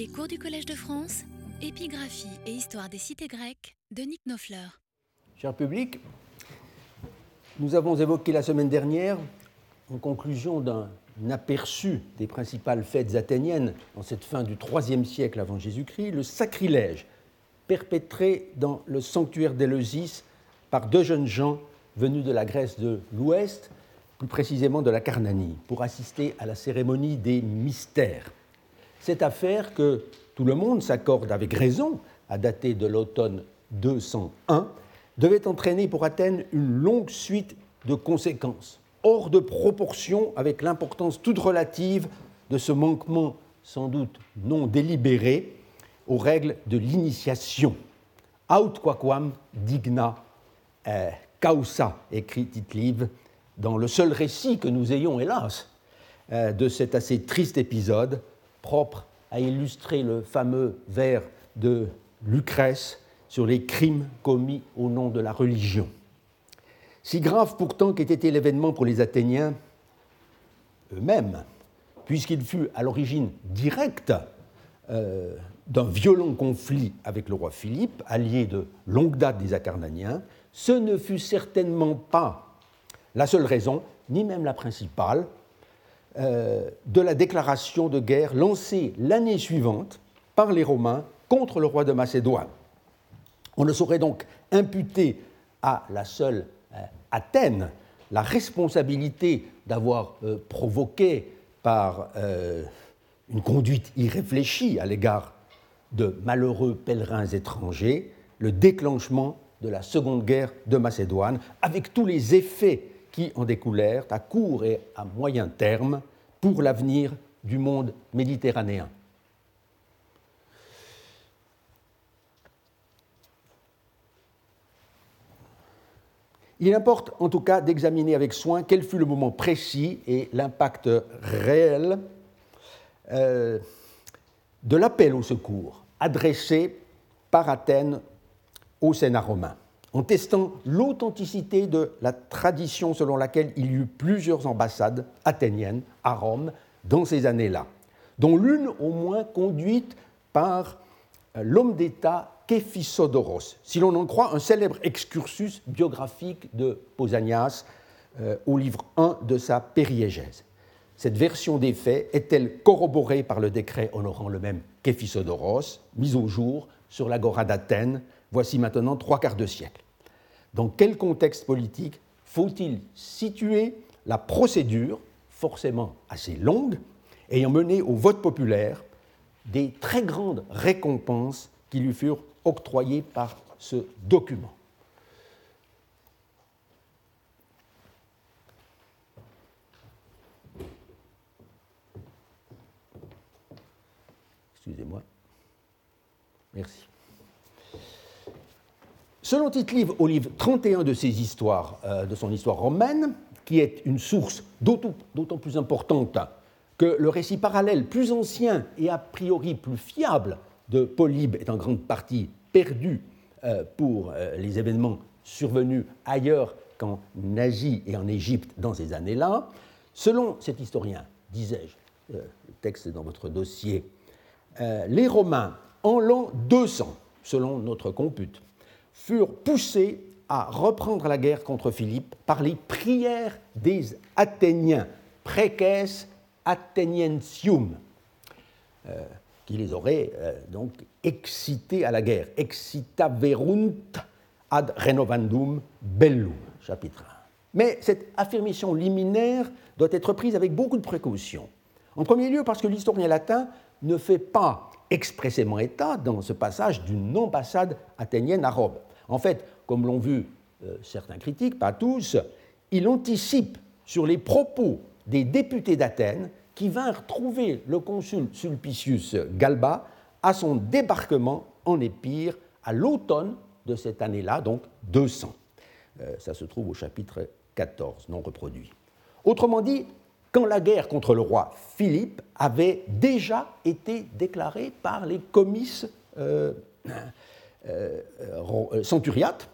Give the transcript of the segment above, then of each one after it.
Les cours du Collège de France, épigraphie et histoire des cités grecques de Nick Nofleur. Cher public, nous avons évoqué la semaine dernière, en conclusion d'un aperçu des principales fêtes athéniennes en cette fin du IIIe siècle avant Jésus-Christ, le sacrilège perpétré dans le sanctuaire d'Éleusis par deux jeunes gens venus de la Grèce de l'Ouest, plus précisément de la Carnanie, pour assister à la cérémonie des mystères. Cette affaire que tout le monde s'accorde avec raison à dater de l'automne 201 devait entraîner pour Athènes une longue suite de conséquences, hors de proportion avec l'importance toute relative de ce manquement sans doute non délibéré aux règles de l'initiation. Aut quaquam digna eh, causa, écrit Tite-Live, dans le seul récit que nous ayons, hélas, eh, de cet assez triste épisode, propre à illustrer le fameux vers de Lucrèce sur les crimes commis au nom de la religion. Si grave pourtant qu'ait été l'événement pour les Athéniens eux-mêmes, puisqu'il fut à l'origine directe euh, d'un violent conflit avec le roi Philippe, allié de longue date des Acarnaniens, ce ne fut certainement pas la seule raison, ni même la principale, de la déclaration de guerre lancée l'année suivante par les Romains contre le roi de Macédoine. On ne saurait donc imputer à la seule euh, Athènes la responsabilité d'avoir euh, provoqué par une conduite irréfléchie à l'égard de malheureux pèlerins étrangers le déclenchement de la Seconde Guerre de Macédoine, avec tous les effets qui en découlèrent à court et à moyen terme pour l'avenir du monde méditerranéen. Il importe en tout cas d'examiner avec soin quel fut le moment précis et l'impact réel euh, de l'appel au secours adressé par Athènes au Sénat romain en testant l'authenticité de la tradition selon laquelle il y eut plusieurs ambassades athéniennes à Rome dans ces années-là, dont l'une au moins conduite par euh, l'homme d'État Képhisodoros, si l'on en croit un célèbre excursus biographique de Pausanias euh, au livre 1 de sa Périégèse. Cette version des faits est-elle corroborée par le décret honorant le même Képhisodoros, mis au jour sur l'agora d'Athènes voici maintenant trois quarts de siècle. Dans quel contexte politique faut-il situer la procédure, forcément assez longue, ayant mené au vote populaire des très grandes récompenses qui lui furent octroyées par ce document? Excusez-moi. Merci. Selon Tite-Live, au livre 31 de ses histoires, euh, de son histoire romaine, qui est une source d'autant plus importante que le récit parallèle plus ancien et a priori plus fiable de Polybe est en grande partie perdu euh, pour euh, les événements survenus ailleurs qu'en Asie et en Égypte dans ces années-là. Selon cet historien, disais-je, le texte est dans votre dossier, les Romains, en l'an 200, selon notre compute, furent poussés à reprendre la guerre contre Philippe par les prières des Athéniens, preces Atheniensium, euh, qui les auraient euh, donc excités à la guerre. Excitaverunt ad renovandum bellum, chapitre 1. Mais cette affirmation liminaire doit être prise avec beaucoup de précaution. En premier lieu, parce que l'historien latin ne fait pas expressément état dans ce passage d'une ambassade athénienne à Rome. En fait, comme l'ont vu euh, certains critiques, pas tous, il anticipe sur les propos des députés d'Athènes qui vinrent trouver le consul Sulpicius Galba à son débarquement en Épire à l'automne de cette année-là, donc 200. Euh, ça se trouve au chapitre 14, non reproduit. Autrement dit, quand la guerre contre le roi Philippe avait déjà été déclarée par les comices euh, centuriate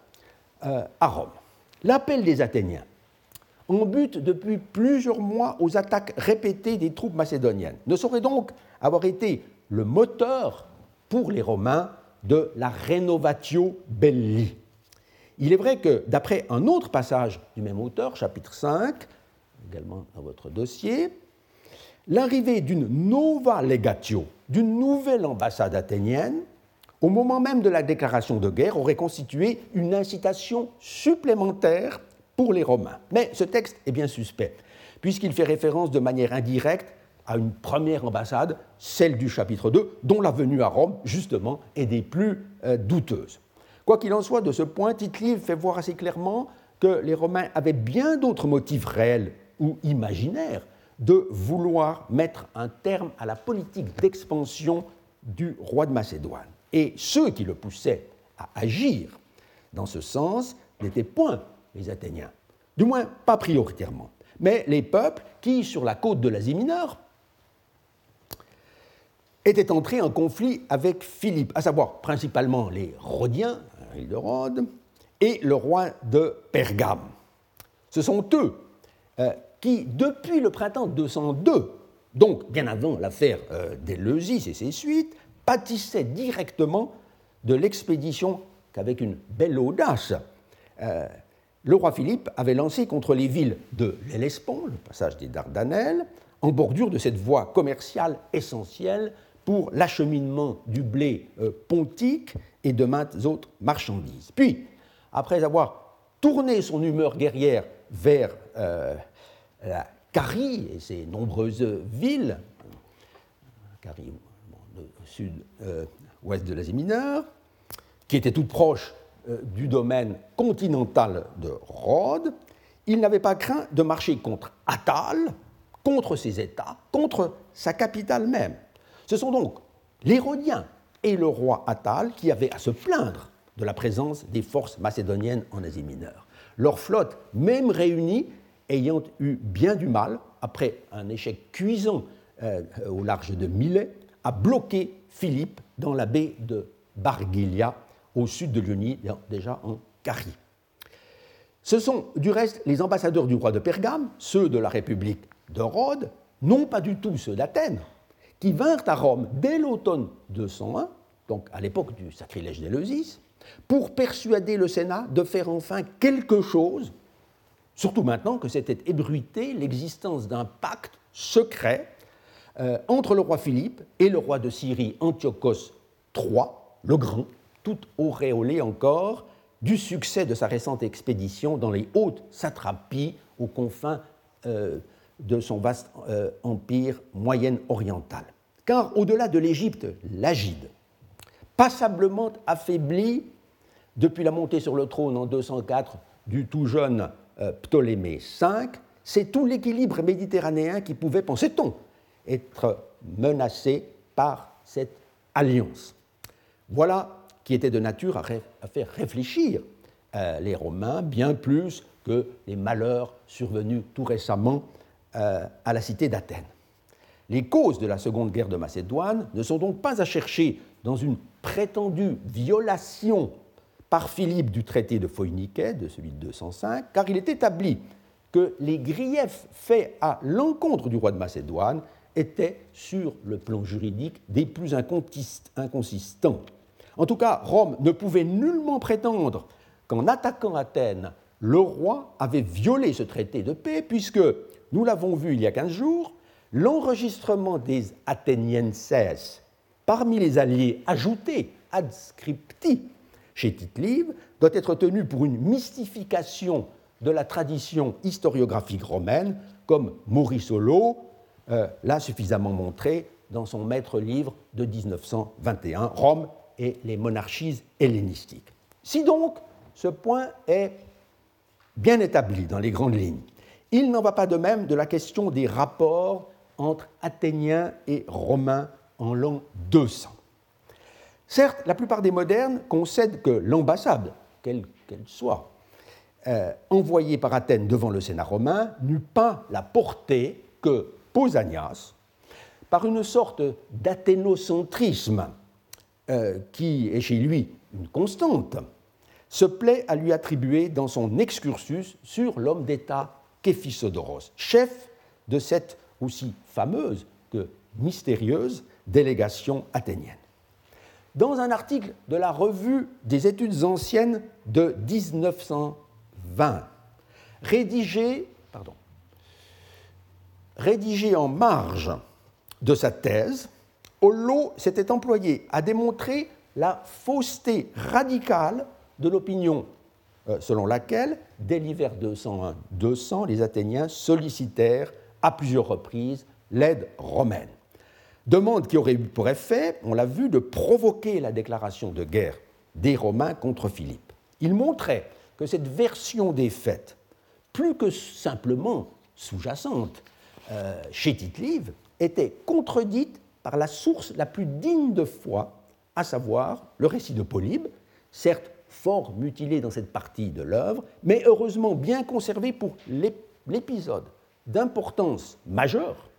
euh, à Rome. L'appel des Athéniens, en but depuis plusieurs mois aux attaques répétées des troupes macédoniennes, ne saurait donc avoir été le moteur pour les Romains de la Renovatio Belli. Il est vrai que, d'après un autre passage du même auteur, chapitre 5, également dans votre dossier, l'arrivée d'une nova legatio, d'une nouvelle ambassade athénienne, au moment même de la déclaration de guerre, aurait constitué une incitation supplémentaire pour les Romains. Mais ce texte est bien suspect, puisqu'il fait référence de manière indirecte à une première ambassade, celle du chapitre 2, dont la venue à Rome, justement, est des plus euh, douteuses. Quoi qu'il en soit, de ce point, tite fait voir assez clairement que les Romains avaient bien d'autres motifs réels ou imaginaires de vouloir mettre un terme à la politique d'expansion du roi de Macédoine. Et ceux qui le poussaient à agir dans ce sens n'étaient point les Athéniens, du moins pas prioritairement, mais les peuples qui, sur la côte de l'Asie mineure, étaient entrés en conflit avec Philippe, à savoir principalement les Rhodiens, l'île de Rhodes, et le roi de Pergame. Ce sont eux euh, qui, depuis le printemps 202, donc bien avant l'affaire euh, d'Éleusis et ses suites, pâtissaient directement de l'expédition qu'avec une belle audace, euh, le roi Philippe avait lancé contre les villes de l'Hellespont, le passage des Dardanelles, en bordure de cette voie commerciale essentielle pour l'acheminement du blé euh, pontique et de maintes autres marchandises. Puis, après avoir tourné son humeur guerrière vers euh, la Carie et ses nombreuses villes, sud-ouest euh, de l'Asie mineure, qui étaient toutes proches du domaine continental de Rhodes, il n'avait pas craint de marcher contre Attal, contre ses États, contre sa capitale même. Ce sont donc les Rhodiens et le roi Attal qui avaient à se plaindre de la présence des forces macédoniennes en Asie mineure. Leur flotte, même réunie, ayant eu bien du mal, après un échec cuisant euh, au large de Milet, à bloquer Philippe dans la baie de Bargilia, au sud de Lyonie, déjà en Carie. Ce sont du reste les ambassadeurs du roi de Pergame, ceux de la République de Rhodes, non pas du tout ceux d'Athènes, qui vinrent à Rome dès l'automne 201, donc à l'époque du sacrilège d'Éleusis, pour persuader le Sénat de faire enfin quelque chose, surtout maintenant que s'était ébruité l'existence d'un pacte secret euh, entre le roi Philippe et le roi de Syrie Antiochos III, le Grand, tout auréolé encore du succès de sa récente expédition dans les hautes satrapies aux confins euh, de son vaste euh, empire moyen-oriental. Car au-delà de l'Égypte, l'Agide, passablement affaibli depuis la montée sur le trône en 204 du tout jeune Ptolémée V, c'est tout l'équilibre méditerranéen qui pouvait, pensait-on, être menacé par cette alliance. Voilà qui était de nature à, faire réfléchir euh, les Romains bien plus que les malheurs survenus tout récemment euh, à la cité d'Athènes. Les causes de la Seconde Guerre de Macédoine ne sont donc pas à chercher dans une prétendue violation par Philippe du traité de Phoïniquet, de celui de 205, car il est établi que les griefs faits à l'encontre du roi de Macédoine étaient, sur le plan juridique, des plus inconsistants. En tout cas, Rome ne pouvait nullement prétendre qu'en attaquant Athènes, le roi avait violé ce traité de paix, puisque nous l'avons vu il y a 15 jours, l'enregistrement des Athénienses parmi les alliés ajoutés ad scripti chez tite doit être tenu pour une mystification de la tradition historiographique romaine, comme Maurice Holo euh, l'a suffisamment montré dans son maître livre de 1921, Rome et les monarchies hellénistiques. Si donc ce point est bien établi dans les grandes lignes, il n'en va pas de même de la question des rapports entre Athéniens et Romains en l'an 200. Certes, la plupart des modernes concèdent que l'ambassade, quelle qu'elle soit, euh, envoyée par Athènes devant le Sénat romain, n'eut pas la portée que Pausanias, par une sorte d'athénocentrisme euh, qui est chez lui une constante, se plaît à lui attribuer dans son excursus sur l'homme d'État Képhisodoros, chef de cette aussi fameuse que mystérieuse délégation athénienne. Dans un article de la Revue des études anciennes de 1920, rédigé, rédigé en marge de sa thèse, Hollo s'était employé à démontrer la fausseté radicale de l'opinion euh, selon laquelle, dès l'hiver 201-200, les Athéniens sollicitèrent à plusieurs reprises l'aide romaine. Demande qui aurait eu pour effet, on l'a vu, de provoquer la déclaration de guerre des Romains contre Philippe. Il montrait que cette version des faits, plus que simplement sous-jacente euh, chez tite était contredite par la source la plus digne de foi, à savoir le récit de Polybe, certes fort mutilé dans cette partie de l'œuvre, mais heureusement bien conservé pour l'épisode d'importance majeure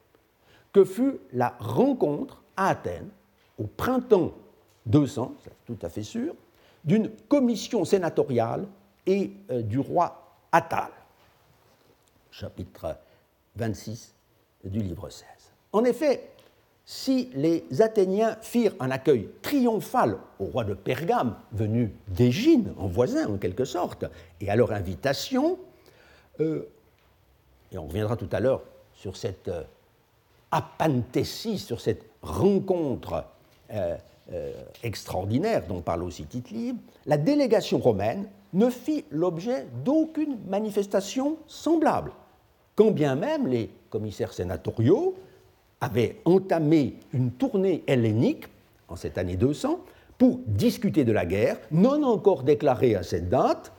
que fut la rencontre à Athènes au printemps 200, c'est tout à fait sûr, d'une commission sénatoriale et euh, du roi Attal. Chapitre 26 du livre 16. En effet, si les Athéniens firent un accueil triomphal au roi de Pergame, venu d'Égine, en voisin en quelque sorte, et à leur invitation, euh, et on reviendra tout à l'heure sur cette euh, sur cette rencontre euh, euh, extraordinaire dont parle aussi tite la délégation romaine ne fit l'objet d'aucune manifestation semblable, quand bien même les commissaires sénatoriaux avait entamé une tournée hellénique en cette année 200 pour discuter de la guerre, non encore déclarée à cette date,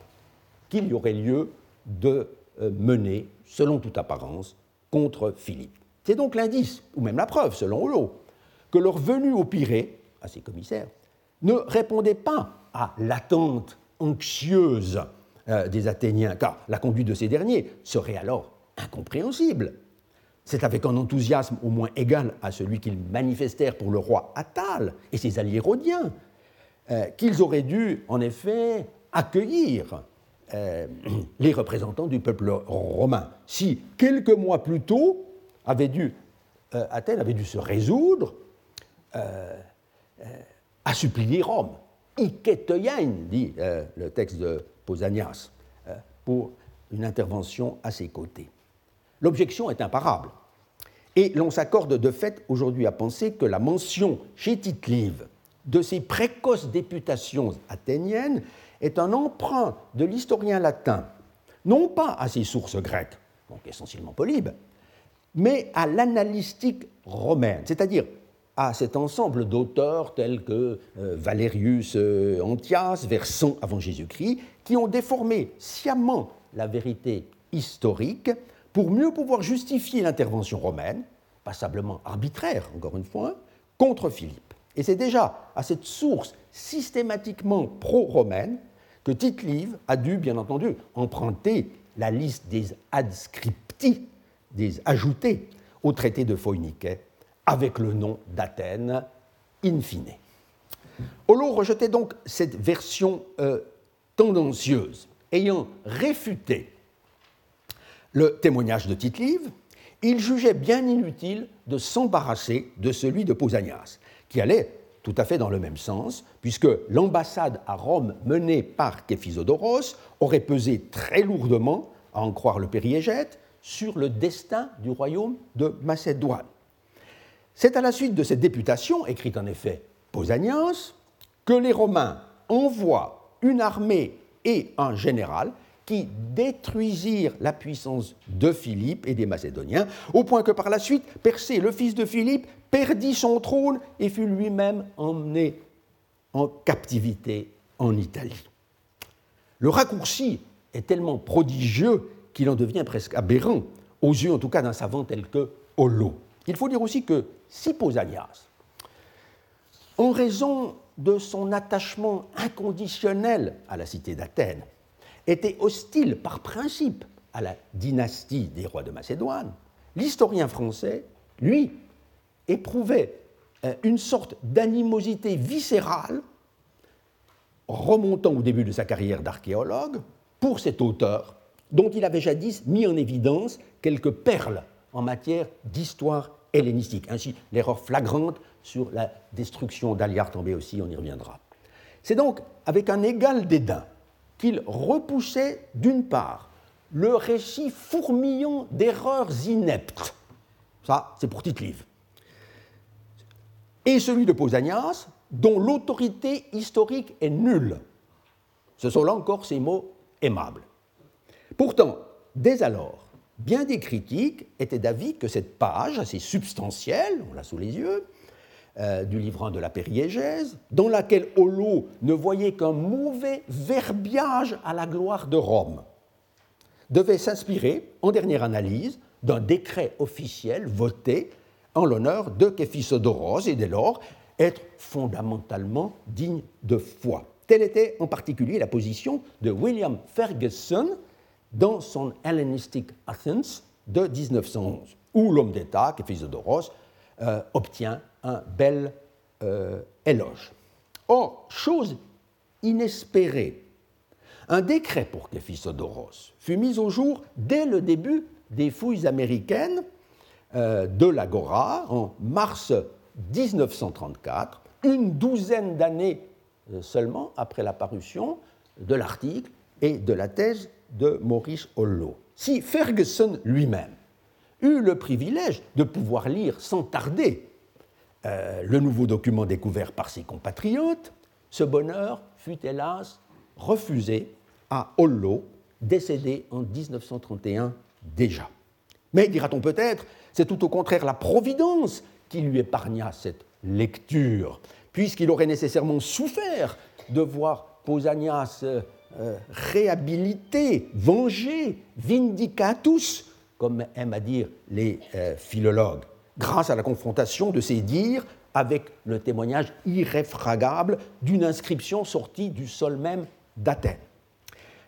qu'il y aurait lieu de euh, mener, selon toute apparence, contre Philippe. C'est donc l'indice, ou même la preuve, selon Holo, que leur venue au Pirée, à ces commissaires, ne répondait pas à l'attente anxieuse euh, des Athéniens, car la conduite de ces derniers serait alors incompréhensible c'est avec un enthousiasme au moins égal à celui qu'ils manifestèrent pour le roi Attal et ses alliés rhodiens, euh, qu'ils auraient dû en effet accueillir euh, les représentants du peuple romain. Si quelques mois plus tôt, avait dû, euh, Athènes avait dû se résoudre à supplier Rome. Iketoyein, dit le texte de Pausanias, pour une intervention à ses côtés. L'objection est imparable. Et l'on s'accorde de fait aujourd'hui à penser que la mention chez tite de ces précoces députations athéniennes est un emprunt de l'historien latin, non pas à ses sources grecques, donc essentiellement Polybe, mais à l'analystique romaine, c'est-à-dire à cet ensemble d'auteurs tels que euh, Valerius euh, Antias, vers 100 avant Jésus-Christ, qui ont déformé sciemment la vérité historique pour mieux pouvoir justifier l'intervention romaine, passablement arbitraire encore une fois, contre Philippe. Et c'est déjà à cette source systématiquement pro-romaine que tite a dû, bien entendu, emprunter la liste des adscripti, des ajoutés au traité de Phoïnique, avec le nom d'Athènes in fine. Holo rejetait donc cette version euh, tendancieuse, ayant réfuté le témoignage de tite il jugeait bien inutile de s'embarrasser de celui de Pausanias, qui allait tout à fait dans le même sens, puisque l'ambassade à Rome menée par Képhisodoros aurait pesé très lourdement, à en croire le périégète, sur le destin du royaume de Macédoine. C'est à la suite de cette députation, écrite en effet Pausanias, que les Romains envoient une armée et un général qui détruisirent la puissance de Philippe et des Macédoniens, au point que par la suite, Persée, le fils de Philippe, perdit son trône et fut lui-même emmené en captivité en Italie. Le raccourci est tellement prodigieux qu'il en devient presque aberrant, aux yeux en tout cas d'un savant tel que Holo. Il faut dire aussi que si Pausanias, en raison de son attachement inconditionnel à la cité d'Athènes, était hostile par principe à la dynastie des rois de Macédoine, l'historien français, lui, éprouvait euh, une sorte d'animosité viscérale remontant au début de sa carrière d'archéologue pour cet auteur dont il avait jadis mis en évidence quelques perles en matière d'histoire hellénistique. Ainsi, l'erreur flagrante sur la destruction d'Aliar tombé aussi, on y reviendra. C'est donc avec un égal dédain qu'il repoussait d'une part le récit fourmillant d'erreurs ineptes, ça c'est pour tite et celui de Pausanias, dont l'autorité historique est nulle. Ce sont là encore ces mots aimables. Pourtant, dès alors, bien des critiques étaient d'avis que cette page assez substantielle, on l'a sous les yeux, euh, du livrant de la périégèse, dans laquelle Holo ne voyait qu'un mauvais verbiage à la gloire de Rome, devait s'inspirer, en dernière analyse, d'un décret officiel voté en l'honneur de Képhisodoros et dès lors être fondamentalement digne de foi. Telle était en particulier la position de William Ferguson dans son Hellenistic Athens de 1911, où l'homme d'État, Képhisodoros, euh, obtient un bel euh, éloge. Or, chose inespérée, un décret pour Képhisodoros fut mis au jour dès le début des fouilles américaines euh, de l'Agora en mars 1934, une douzaine d'années euh, seulement après la parution de l'article et de la thèse de Maurice Hollow. Si Ferguson lui-même eut le privilège de pouvoir lire sans tarder euh, le nouveau document découvert par ses compatriotes, ce bonheur fut hélas refusé à Hollow, décédé en 1931 déjà. Mais, dira-t-on peut-être, c'est tout au contraire la Providence qui lui épargna cette lecture, puisqu'il aurait nécessairement souffert de voir Pausanias euh, euh, réhabilité, vengé, vindicatus, comme aiment à dire les philologues, grâce à la confrontation de ses dires avec le témoignage irréfragable d'une inscription sortie du sol même d'Athènes.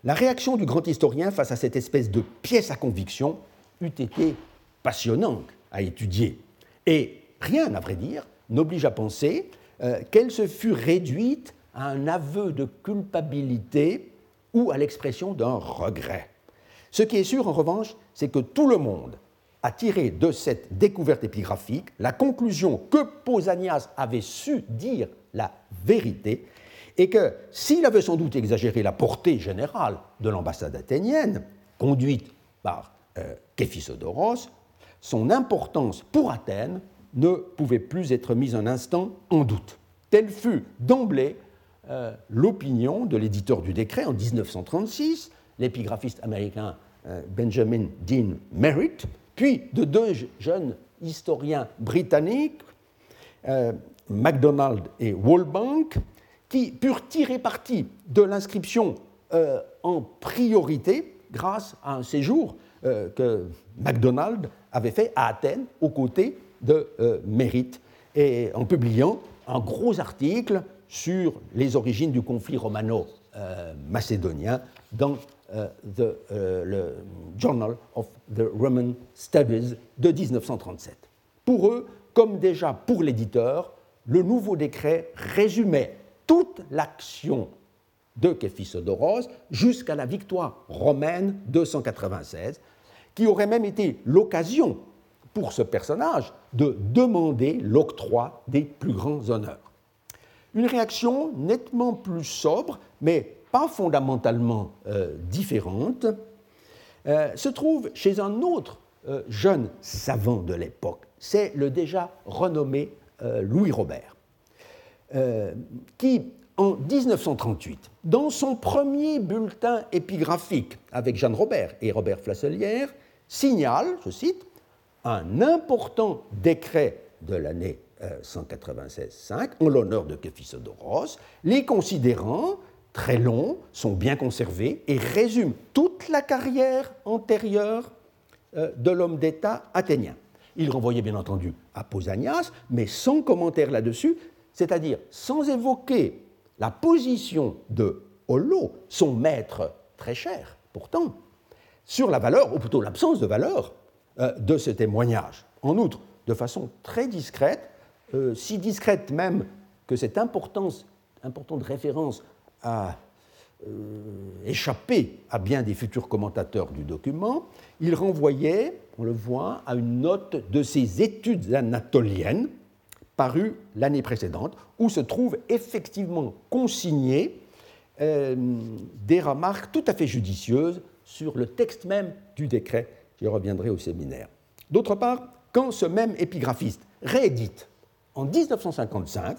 La réaction du grand historien face à cette espèce de pièce à conviction eût été passionnante à étudier. Et rien, à vrai dire, n'oblige à penser euh, qu'elle se fût réduite à un aveu de culpabilité ou à l'expression d'un regret. Ce qui est sûr, en revanche, c'est que tout le monde a tiré de cette découverte épigraphique la conclusion que Pausanias avait su dire la vérité et que s'il avait sans doute exagéré la portée générale de l'ambassade athénienne, conduite par euh, son importance pour Athènes ne pouvait plus être mise un instant en doute. Telle fut d'emblée euh, l'opinion de l'éditeur du décret en 1936, l'épigraphiste américain euh, Benjamin Dean Merritt, puis de deux jeunes historiens britanniques, euh, MacDonald et Walbank, qui purent tirer parti de l'inscription en priorité grâce à un séjour que MacDonald avait fait à Athènes aux côtés de Merritt, et en publiant un gros article sur les origines du conflit romano-macédonien dans euh, euh, le Journal of the Roman Studies de 1937. Pour eux, comme déjà pour l'éditeur, le nouveau décret résumait toute l'action de Képhisodoros jusqu'à la victoire romaine de 196, qui aurait même été l'occasion pour ce personnage de demander l'octroi des plus grands honneurs. Une réaction nettement plus sobre, mais pas fondamentalement euh, différente, euh, se trouve chez un autre euh, jeune savant de l'époque. C'est le déjà renommé Louis Robert, qui, en 1938, dans son premier bulletin épigraphique avec Jeanne Robert et Robert Flasselière, signale, je cite, un important décret de l'année 196-5 euh, en l'honneur de Képhisodoros, les considérants très longs, sont bien conservés et résument toute la carrière antérieure euh, de l'homme d'État athénien. Il renvoyait bien entendu à Pausanias, mais sans commentaire là-dessus, c'est-à-dire sans évoquer la position de Holo, son maître très cher pourtant, sur la valeur, ou plutôt l'absence de valeur, euh, de ce témoignage. En outre, de façon très discrète, euh, si discrète même que cette importance, importante référence a euh, échappé à bien des futurs commentateurs du document, il renvoyait, on le voit, à une note de ses études anatoliennes paru l'année précédente, où se trouvent effectivement consignées euh, des remarques tout à fait judicieuses sur le texte même du décret. J'y reviendrai au séminaire. D'autre part, quand ce même épigraphiste réédite en 1955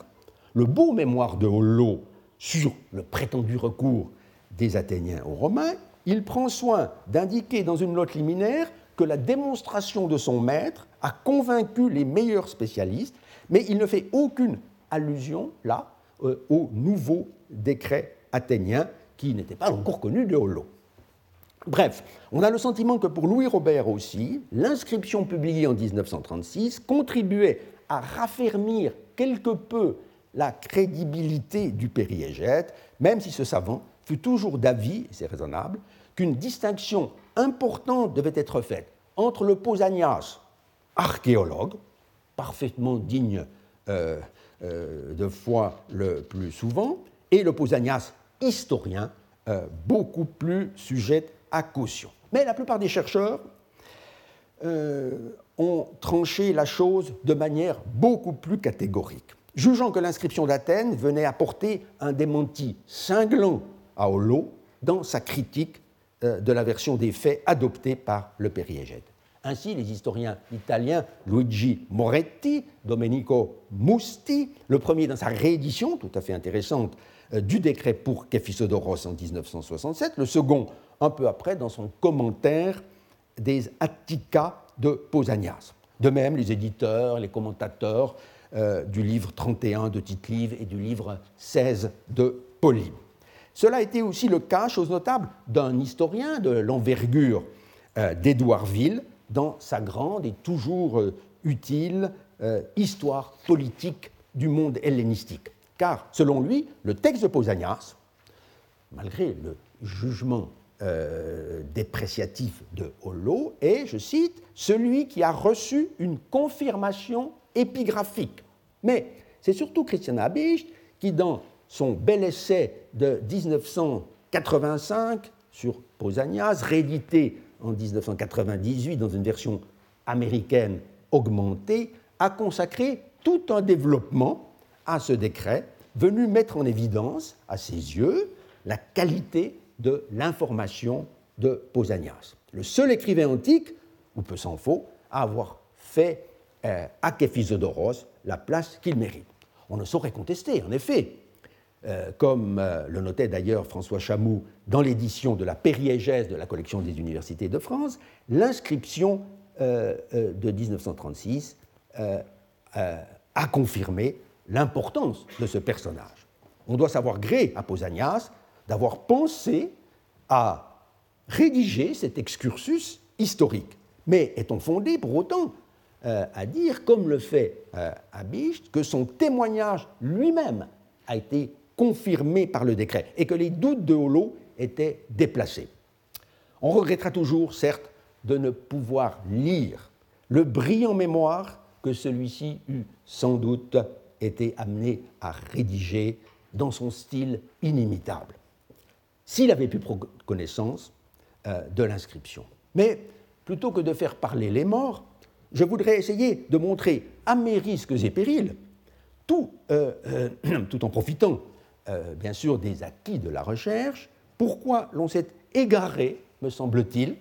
le beau mémoire de Hollot sur le prétendu recours des Athéniens aux Romains, il prend soin d'indiquer dans une note liminaire que la démonstration de son maître a convaincu les meilleurs spécialistes, mais il ne fait aucune allusion là euh, au nouveau décret athénien qui n'était pas encore connu de Hollot. Bref, on a le sentiment que pour Louis Robert aussi, l'inscription publiée en 1936 contribuait à raffermir quelque peu la crédibilité du périégète, même si ce savant fut toujours d'avis, et c'est raisonnable, qu'une distinction importante devait être faite entre le Pausanias, archéologue, parfaitement digne euh, euh, de foi le plus souvent, et le Pausanias, historien, euh, beaucoup plus sujet à caution. Mais la plupart des chercheurs ont tranché la chose de manière beaucoup plus catégorique, jugeant que l'inscription d'Athènes venait apporter un démenti cinglant à Holo dans sa critique de la version des faits adoptée par le périégète. Ainsi, les historiens italiens Luigi Moretti, Domenico Musti, le premier dans sa réédition tout à fait intéressante euh, du décret pour Kephisodoros en 1967, le second un peu après dans son commentaire des Attica de Pausanias. De même, les éditeurs, les commentateurs euh, du livre 31 de tite et du livre 16 de Polybe. Cela a été aussi le cas, chose notable, d'un historien de l'envergure euh, d'Édouardville dans sa grande et toujours utile histoire politique du monde hellénistique car selon lui, le texte de Pausanias, malgré le jugement euh, dépréciatif de Hollo, est, je cite, celui qui a reçu une confirmation épigraphique. Mais c'est surtout Christian Habicht qui, dans son bel essai de 1985 sur Pausanias, réédité en 1998 dans une version américaine augmentée, a consacré tout un développement à ce décret, venu mettre en évidence, à ses yeux, la qualité de l'information de Pausanias. Le seul écrivain antique, ou peu s'en faut, à avoir fait euh, à Képhisodoros la place qu'il mérite. On ne saurait contester, en effet, euh, comme euh, le notait d'ailleurs François Chamou dans l'édition de la périégèse de la collection des universités de France, l'inscription de 1936 a confirmé l'importance de ce personnage. On doit savoir gré à Pausanias d'avoir pensé à rédiger cet excursus historique. Mais est-on fondé pour autant euh, à dire, comme le fait euh, Abicht, que son témoignage lui-même a été confirmé par le décret et que les doutes de Holo étaient déplacés On regrettera toujours, certes, de ne pouvoir lire le brillant mémoire que celui-ci eut sans doute été amené à rédiger dans son style inimitable, s'il avait pu prendre connaissance euh, de l'inscription. Mais plutôt que de faire parler les morts, je voudrais essayer de montrer à mes risques et périls, tout, euh, euh, en profitant bien sûr des acquis de la recherche, pourquoi l'on s'est égaré, me semble-t-il,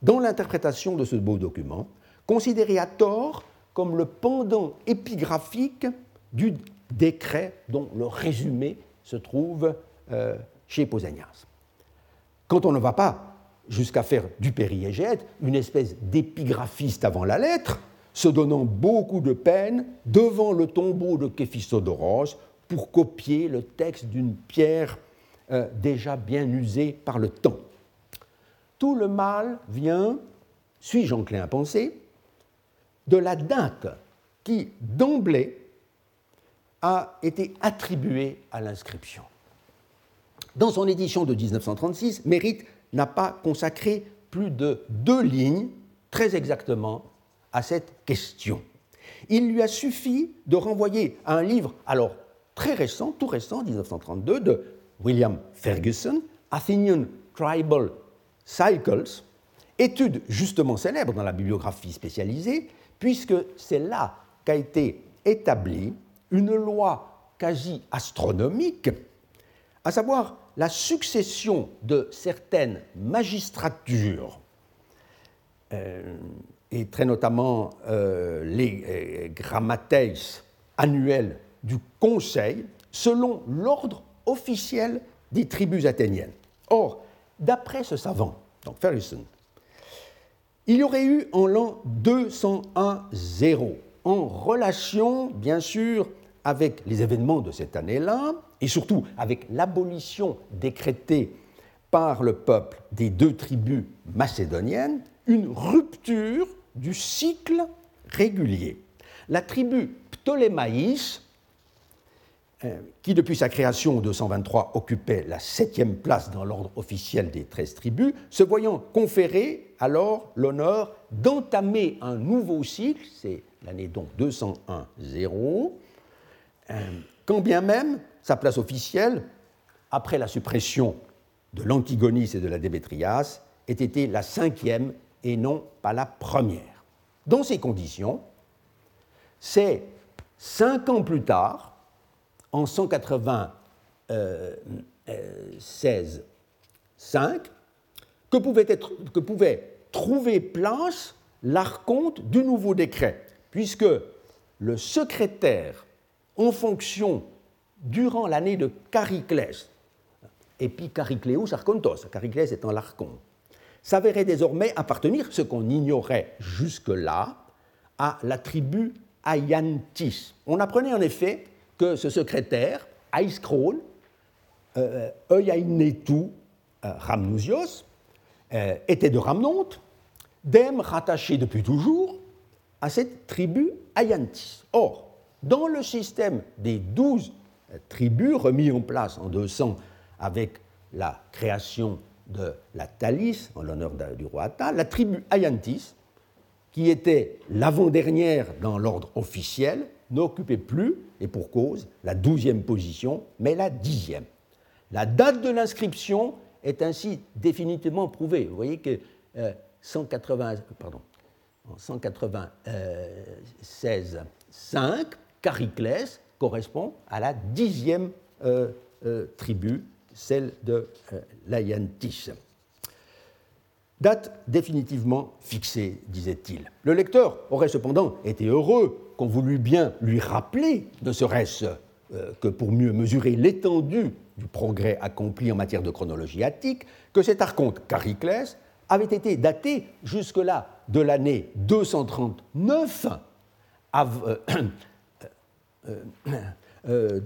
dans l'interprétation de ce beau document, considéré à tort comme le pendant épigraphique du décret dont le résumé se trouve euh, chez Pausanias. Quand on ne va pas jusqu'à faire du périégète une espèce d'épigraphiste avant la lettre, se donnant beaucoup de peine devant le tombeau de Képhistodoros pour copier le texte d'une pierre euh, déjà bien usée par le temps. Tout le mal vient, suis-je enclin à penser, de la date qui, d'emblée, a été attribué à l'inscription. Dans son édition de 1936, Mérite n'a pas consacré plus de deux lignes, très exactement, à cette question. Il lui a suffi de renvoyer à un livre, alors très récent, tout récent, 1932, de William Ferguson, Athenian Tribal Cycles, étude justement célèbre dans la bibliographie spécialisée, puisque c'est là qu'a été établi une loi quasi astronomique, à savoir la succession de certaines magistratures, euh, et très notamment euh, les euh, grammateis annuels du Conseil, selon l'ordre officiel des tribus athéniennes. Or, d'après ce savant, donc Ferguson, il y aurait eu en l'an 201-0, en relation, bien sûr, avec les événements de cette année-là, et surtout avec l'abolition décrétée par le peuple des deux tribus macédoniennes, une rupture du cycle régulier. La tribu Ptolémaïs, euh, qui depuis sa création en 223 occupait la septième place dans l'ordre officiel des treize tribus, se voyant conférer alors l'honneur d'entamer un nouveau cycle, c'est l'année donc 201-0, euh, quand bien même sa place officielle, après la suppression de l'Antigonis et de la Démétrias, ait été la cinquième et non pas la première. Dans ces conditions, c'est cinq ans plus tard, en 196 5, que pouvait, que pouvait trouver place l'archonte du nouveau décret, puisque le secrétaire en fonction durant l'année de Chariclès, et puis Charicléus Archontos, Chariclès étant l'archonte, s'avérait désormais appartenir, ce qu'on ignorait jusque-là, à la tribu Ayantis. On apprenait en effet que ce secrétaire, Aiskrol, euh, Euainetu euh, Ramnusios, euh, était de Ramnonte, d'Em rattaché depuis toujours à cette tribu Ayantis. Or, dans le système des douze tribus remis en place en 200 avec la création de la Thalys en l'honneur du roi Atta, la tribu Ayantis, qui était l'avant-dernière dans l'ordre officiel, n'occupait plus, et pour cause, la douzième position, mais la dixième. La date de l'inscription est ainsi définitivement prouvée. Vous voyez que 180, euh, pardon, en 196 5, Chariclès correspond à la dixième euh, euh, tribu, celle de euh, l'Ayantis. Date définitivement fixée, disait-il. Le lecteur aurait cependant été heureux qu'on voulût bien lui rappeler, ne serait-ce que pour mieux mesurer l'étendue du progrès accompli en matière de chronologie attique, que cet archonte Chariclès avait été daté jusque-là de l'année 239 euh, euh,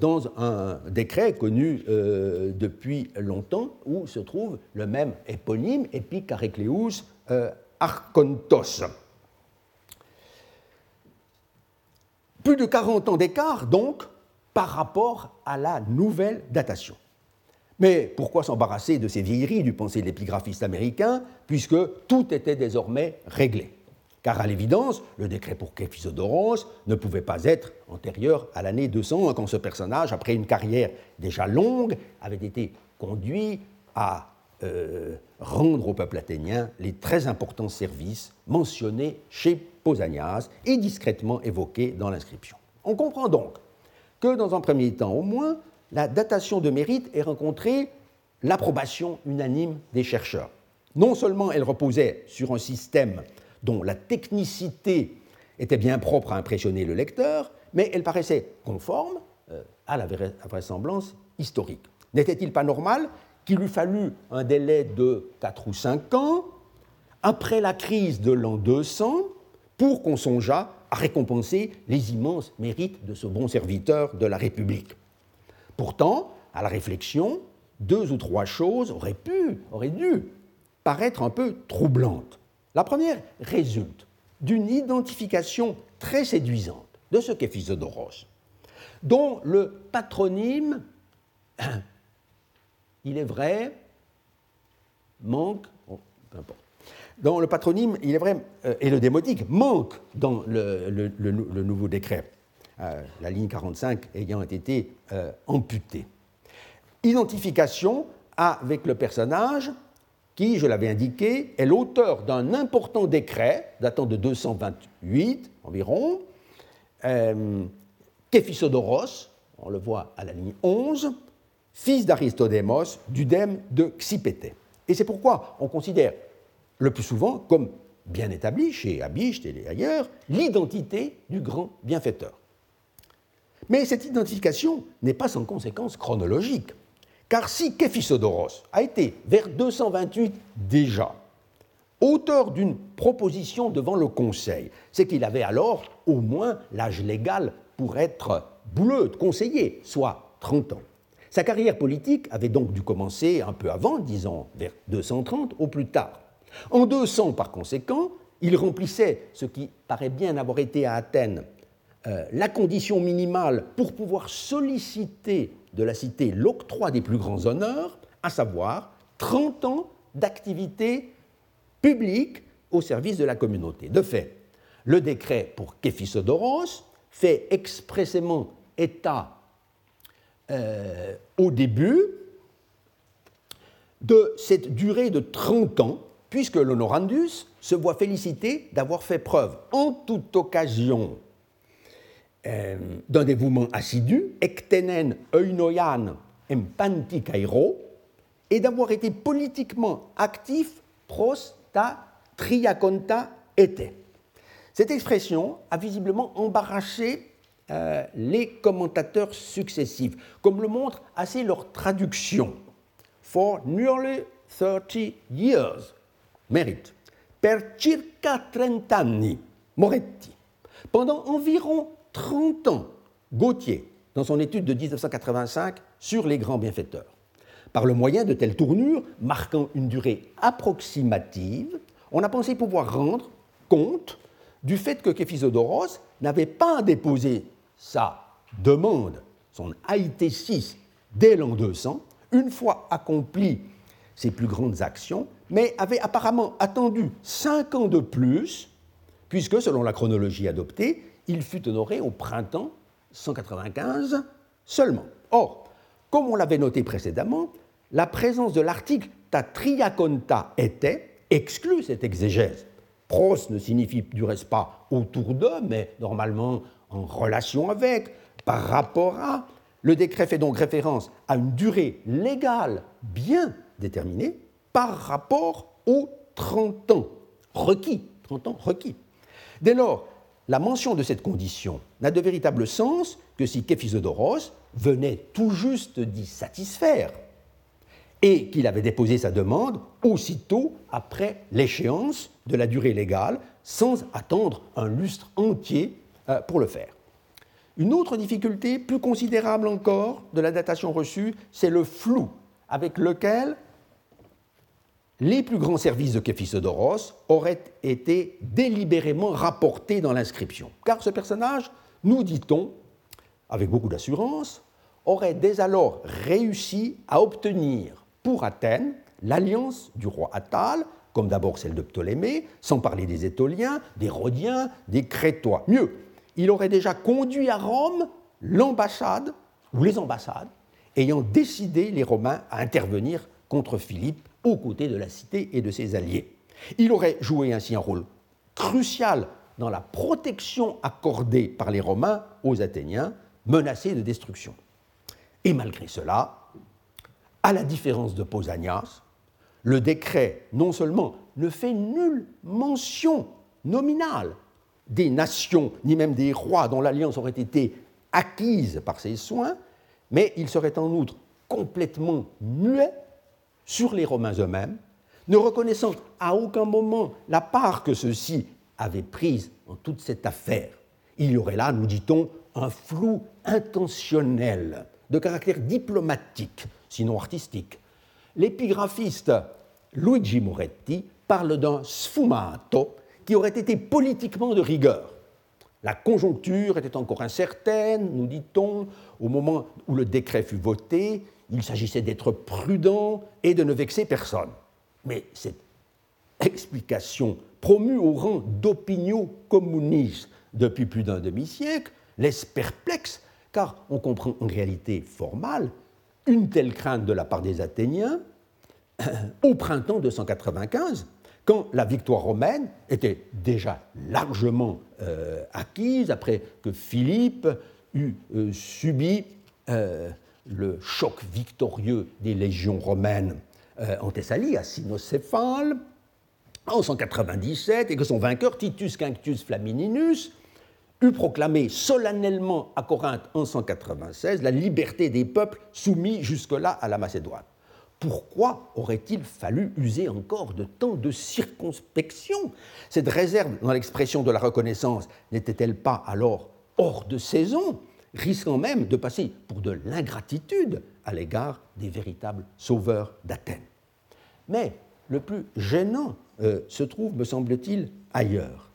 dans un décret connu euh, depuis longtemps où se trouve le même éponyme, Epicarecleus Archontos. Plus de 40 ans d'écart, donc, par rapport à la nouvelle datation. Mais pourquoi s'embarrasser de ces vieilleries du pensée de l'épigraphiste américain, puisque tout était désormais réglé? Car à l'évidence, le décret pour Képhisodoros ne pouvait pas être antérieur à l'année 200, quand ce personnage, après une carrière déjà longue, avait été conduit à euh, rendre au peuple athénien les très importants services mentionnés chez Pausanias et discrètement évoqués dans l'inscription. On comprend donc que, dans un premier temps au moins, la datation de mérite ait rencontré l'approbation unanime des chercheurs. Non seulement elle reposait sur un système dont la technicité était bien propre à impressionner le lecteur, mais elle paraissait conforme euh, à la vraisemblance historique. N'était-il pas normal qu'il eût fallu un délai de 4 ou 5 ans après la crise de l'an 200 pour qu'on songeât à récompenser les immenses mérites de ce bon serviteur de la République? Pourtant, à la réflexion, deux ou trois choses auraient pu, auraient dû paraître un peu troublantes. La première résulte d'une identification très séduisante de ce qu'est Physodoros, dont le patronyme, il est vrai, manque, oh, dont le patronyme, il est vrai, et le démotique manque dans le, nouveau décret, euh, la ligne 45 ayant été euh, amputée. Identification avec le personnage qui, je l'avais indiqué, est l'auteur d'un important décret datant de 228 environ, euh, Képhisodoros, on le voit à la ligne 11, fils d'Aristodémos, d'Udème de Xipété. Et c'est pourquoi on considère le plus souvent comme bien établi chez Abicht et ailleurs l'identité du grand bienfaiteur. Mais cette identification n'est pas sans conséquence chronologique, car si Képhisodoros a été vers 228 déjà auteur d'une proposition devant le Conseil, c'est qu'il avait alors au moins l'âge légal pour être bouleux, conseiller, soit 30 ans. Sa carrière politique avait donc dû commencer un peu avant, disons vers 230 au plus tard. En 200, par conséquent, il remplissait ce qui paraît bien avoir été à Athènes euh, la condition minimale pour pouvoir solliciter de la cité l'octroi des plus grands honneurs, à savoir 30 ans d'activité publique au service de la communauté. De fait, le décret pour Képhisodoros fait expressément état euh, au début de cette durée de 30 ans puisque l'honorandus se voit félicité d'avoir fait preuve en toute occasion euh, d'un dévouement assidu, ectenen eunoian empanti et d'avoir été politiquement actif pros ta triaconta ete. Cette expression a visiblement embarrassé euh, les commentateurs successifs, comme le montre assez leur traduction. For nearly 30 years, mérite. Per circa trent'anni, Moretti. Pendant environ 30 ans, Gauthier, dans son étude de 1985 sur les grands bienfaiteurs. Par le moyen de telles tournures, marquant une durée approximative, on a pensé pouvoir rendre compte du fait que Képhisodoros n'avait pas déposé sa demande, son AIT6, dès l'an 200, une fois accompli ses plus grandes actions, mais avait apparemment attendu cinq ans de plus, puisque, selon la chronologie adoptée, il fut honoré au printemps 195 seulement. Or, comme on l'avait noté précédemment, la présence de l'article ta triaconta était exclut cette exégèse. Pros ne signifie du reste pas autour d'eux, mais normalement en relation avec, par rapport à. Le décret fait donc référence à une durée légale bien déterminée par rapport aux 30 ans requis. 30 ans requis. Dès lors, la mention de cette condition n'a de véritable sens que si Képhisodoros venait tout juste d'y satisfaire et qu'il avait déposé sa demande aussitôt après l'échéance de la durée légale, sans attendre un lustre entier euh, pour le faire. Une autre difficulté, plus considérable encore, de la datation reçue, c'est le flou avec lequel les plus grands services de Képhisodoros auraient été délibérément rapportés dans l'inscription. Car ce personnage, nous dit-on, avec beaucoup d'assurance, aurait dès alors réussi à obtenir pour Athènes l'alliance du roi Attal, comme d'abord celle de Ptolémée, sans parler des Étoliens, des Rhodiens, des Crétois. Mieux, il aurait déjà conduit à Rome l'ambassade, ou les ambassades, ayant décidé les Romains à intervenir contre Philippe aux côtés de la cité et de ses alliés. Il aurait joué ainsi un rôle crucial dans la protection accordée par les Romains aux Athéniens menacés de destruction. Et malgré cela, à la différence de Pausanias, le décret non seulement ne fait nulle mention nominale des nations, ni même des rois dont l'alliance aurait été acquise par ses soins, mais il serait en outre complètement muet sur les Romains eux-mêmes, ne reconnaissant à aucun moment la part que ceux-ci avaient prise en toute cette affaire. Il y aurait là, nous dit-on, un flou intentionnel de caractère diplomatique sinon artistique. L'épigraphiste Luigi Moretti parle d'un sfumato qui aurait été politiquement de rigueur. La conjoncture était encore incertaine, nous dit-on, au moment où le décret fut voté. Il s'agissait d'être prudent et de ne vexer personne. Mais cette explication, promue au rang d'opinion communiste depuis plus d'un demi-siècle, laisse perplexe, car on comprend en réalité formale une telle crainte de la part des Athéniens au printemps de 195, quand la victoire romaine était déjà largement euh, acquise, après que Philippe eut subi le choc victorieux des légions romaines en Thessalie, à Cynocéphale, en 197, et que son vainqueur, Titus Quinctius Flamininus, eut proclamé solennellement à Corinthe en 196 la liberté des peuples soumis jusque-là à la Macédoine. Pourquoi aurait-il fallu user encore de tant de circonspection? Cette réserve dans l'expression de la reconnaissance n'était-elle pas alors hors de saison, risquant même de passer pour de l'ingratitude à l'égard des véritables sauveurs d'Athènes Mais le plus gênant euh, se trouve, me semble-t-il, ailleurs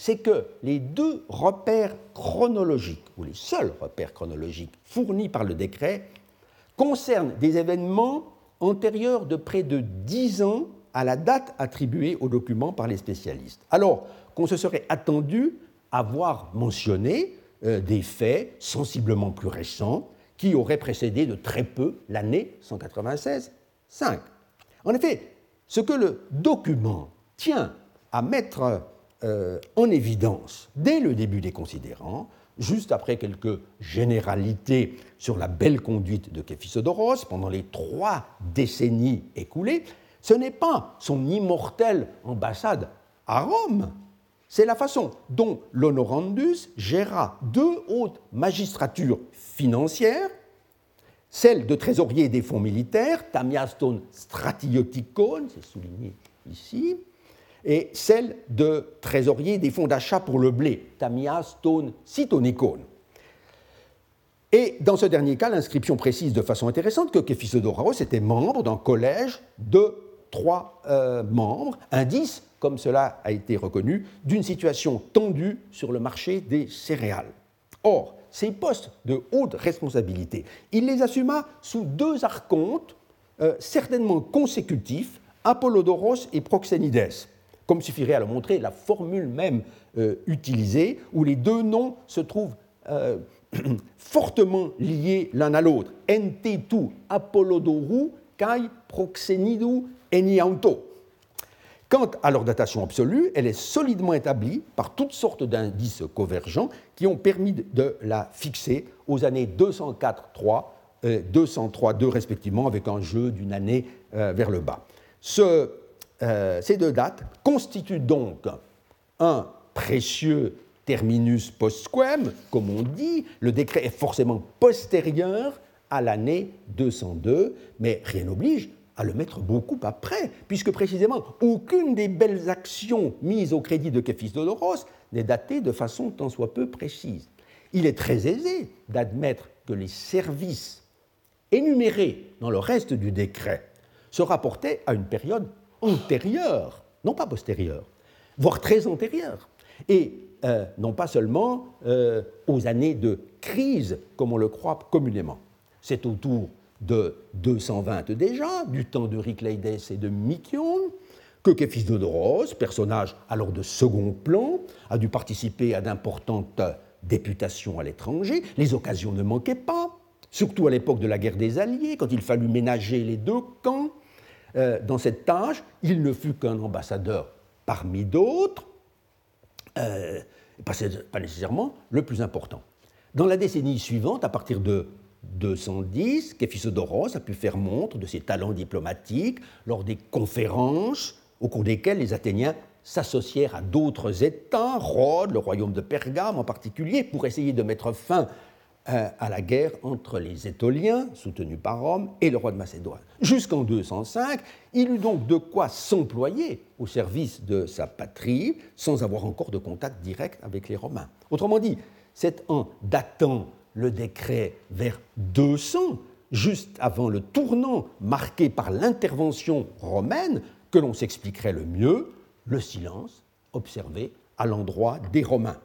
c'est que les deux repères chronologiques, ou les seuls repères chronologiques fournis par le décret, concernent des événements antérieurs de près de dix ans à la date attribuée au document par les spécialistes. Alors qu'on se serait attendu à voir mentionné euh, des faits sensiblement plus récents qui auraient précédé de très peu l'année 196-5. En effet, ce que le document tient à mettre euh, en évidence dès le début des considérants, juste après quelques généralités sur la belle conduite de Képhisodoros pendant les trois décennies écoulées, ce n'est pas son immortelle ambassade à Rome, c'est la façon dont l'honorandus géra deux hautes magistratures financières, celle de trésorier des fonds militaires, tamiaston stratioticon, c'est souligné ici, et celle de trésorier des fonds d'achat pour le blé, Tamia Stone Citonicone. Et dans ce dernier cas, l'inscription précise de façon intéressante que Képhisodoros était membre d'un collège de trois euh, membres, indice, comme cela a été reconnu, d'une situation tendue sur le marché des céréales. Or, ces postes de haute responsabilité, il les assuma sous deux archontes euh, certainement consécutifs, Apollodoros et Proxénides comme suffirait à le montrer la formule même euh, utilisée, où les deux noms se trouvent euh, fortement liés l'un à l'autre. Entetu Apollodoru kai proxenidu enianto. Quant à leur datation absolue, elle est solidement établie par toutes sortes d'indices convergents qui ont permis de la fixer aux années 204-3, 203-2 respectivement, avec un jeu d'une année euh, vers le bas. Euh, ces deux dates constituent donc un précieux terminus postquem, comme on dit. Le décret est forcément postérieur à l'année 202, mais rien n'oblige à le mettre beaucoup après, puisque précisément aucune des belles actions mises au crédit de Képhisdodoros n'est datée de façon tant soit peu précise. Il est très aisé d'admettre que les services énumérés dans le reste du décret se rapportaient à une période antérieure, non pas postérieure, voire très antérieure, et euh, non pas seulement euh, aux années de crise, comme on le croit communément. C'est autour de 220 déjà, du temps de Ricleides et de Mykion, que Képhisdodoros, personnage alors de second plan, a dû participer à d'importantes députations à l'étranger. Les occasions ne manquaient pas, surtout à l'époque de la guerre des Alliés, quand il fallut ménager les deux camps. Euh, dans cette tâche, il ne fut qu'un ambassadeur parmi d'autres, euh, pas, nécessairement le plus important. Dans la décennie suivante, à partir de 210, Képhisodoros a pu faire montre de ses talents diplomatiques lors des conférences au cours desquelles les Athéniens s'associèrent à d'autres États, Rhodes, le royaume de Pergame en particulier, pour essayer de mettre fin euh, à la guerre entre les Étoliens, soutenus par Rome, et le roi de Macédoine. Jusqu'en 205, il eut donc de quoi s'employer au service de sa patrie sans avoir encore de contact direct avec les Romains. Autrement dit, c'est en datant le décret vers 200, juste avant le tournant marqué par l'intervention romaine, que l'on s'expliquerait le mieux le silence observé à l'endroit des Romains,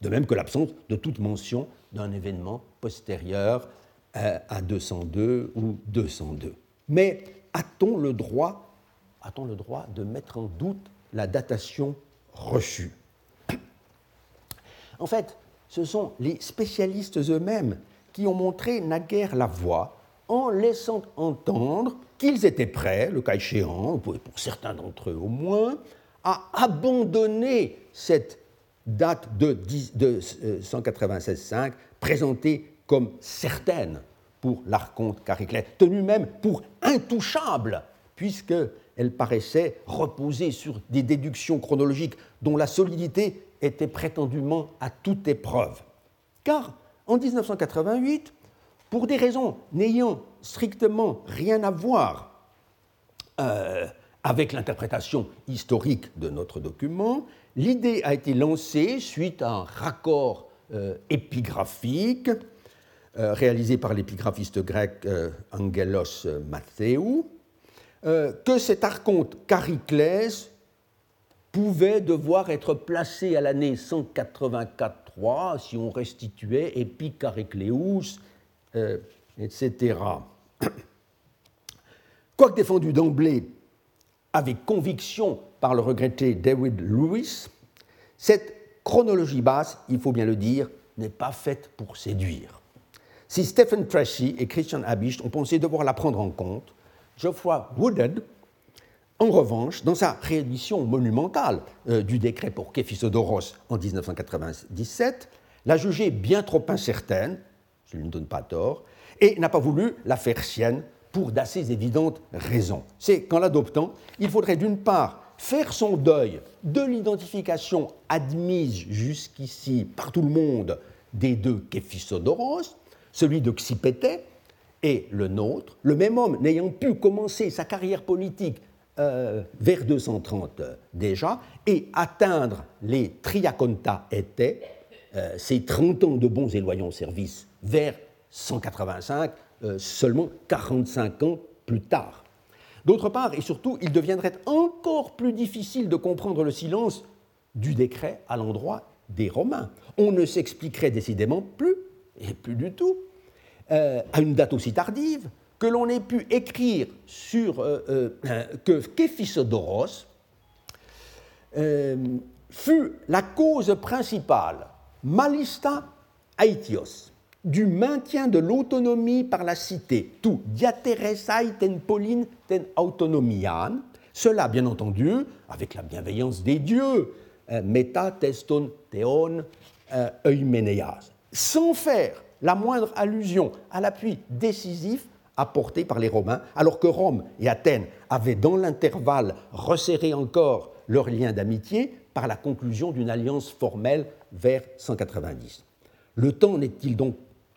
de même que l'absence de toute mention d'un événement postérieur euh, à 202 ou 202. Mais a-t-on le droit, a-t-on le droit de mettre en doute la datation reçue? En fait, ce sont les spécialistes eux-mêmes qui ont montré naguère la voie en laissant entendre qu'ils étaient prêts, le cas échéant, pour certains d'entre eux au moins, à abandonner cette date de, 196.5 présentée comme certaine pour l'archonte Cariclès, tenue même pour intouchable, puisqu'elle paraissait reposer sur des déductions chronologiques dont la solidité était prétendument à toute épreuve. Car en 1988, pour des raisons n'ayant strictement rien à voir euh, avec l'interprétation historique de notre document, l'idée a été lancée suite à un raccord euh, épigraphique euh, réalisé par l'épigraphiste grec Angelos Mathéou, que cet archonte Chariclès pouvait devoir être placé à l'année 184 si on restituait Epicaricleus, etc. Quoique défendu d'emblée avec conviction par le regretté David Lewis, cette chronologie basse, il faut bien le dire, n'est pas faite pour séduire. Si Stephen Tracy et Christian Habicht ont pensé devoir la prendre en compte, Geoffroy Woodhead, en revanche, dans sa réédition monumentale euh, du décret pour Képhisodoros en 1997, l'a jugée bien trop incertaine, je ne lui donne pas tort, et n'a pas voulu la faire sienne pour d'assez évidentes raisons. C'est qu'en l'adoptant, il faudrait d'une part faire son deuil de l'identification admise jusqu'ici par tout le monde des deux Képhisodoros, celui de Xipété et le nôtre, le même homme n'ayant pu commencer sa carrière politique euh, vers 230 déjà et atteindre les Triaconta étaient, euh, ces 30 ans de bons et loyaux services vers 185, euh, seulement 45 ans plus tard. D'autre part, et surtout, il deviendrait encore plus difficile de comprendre le silence du décret à l'endroit des Romains. On ne s'expliquerait décidément plus, et plus du tout, euh, à une date aussi tardive, que l'on ait pu écrire sur euh, que Képhisodoros fut la cause principale, malista aetios, du maintien de l'autonomie par la cité, tout diateresai ten polin ten autonomian, cela bien entendu avec la bienveillance des dieux, euh, meta teston theon euh, eumeneas, sans faire la moindre allusion à l'appui décisif apporté par les Romains, alors que Rome et Athènes avaient dans l'intervalle resserré encore leurs liens d'amitié par la conclusion d'une alliance formelle vers 190. Le temps n'est-il donc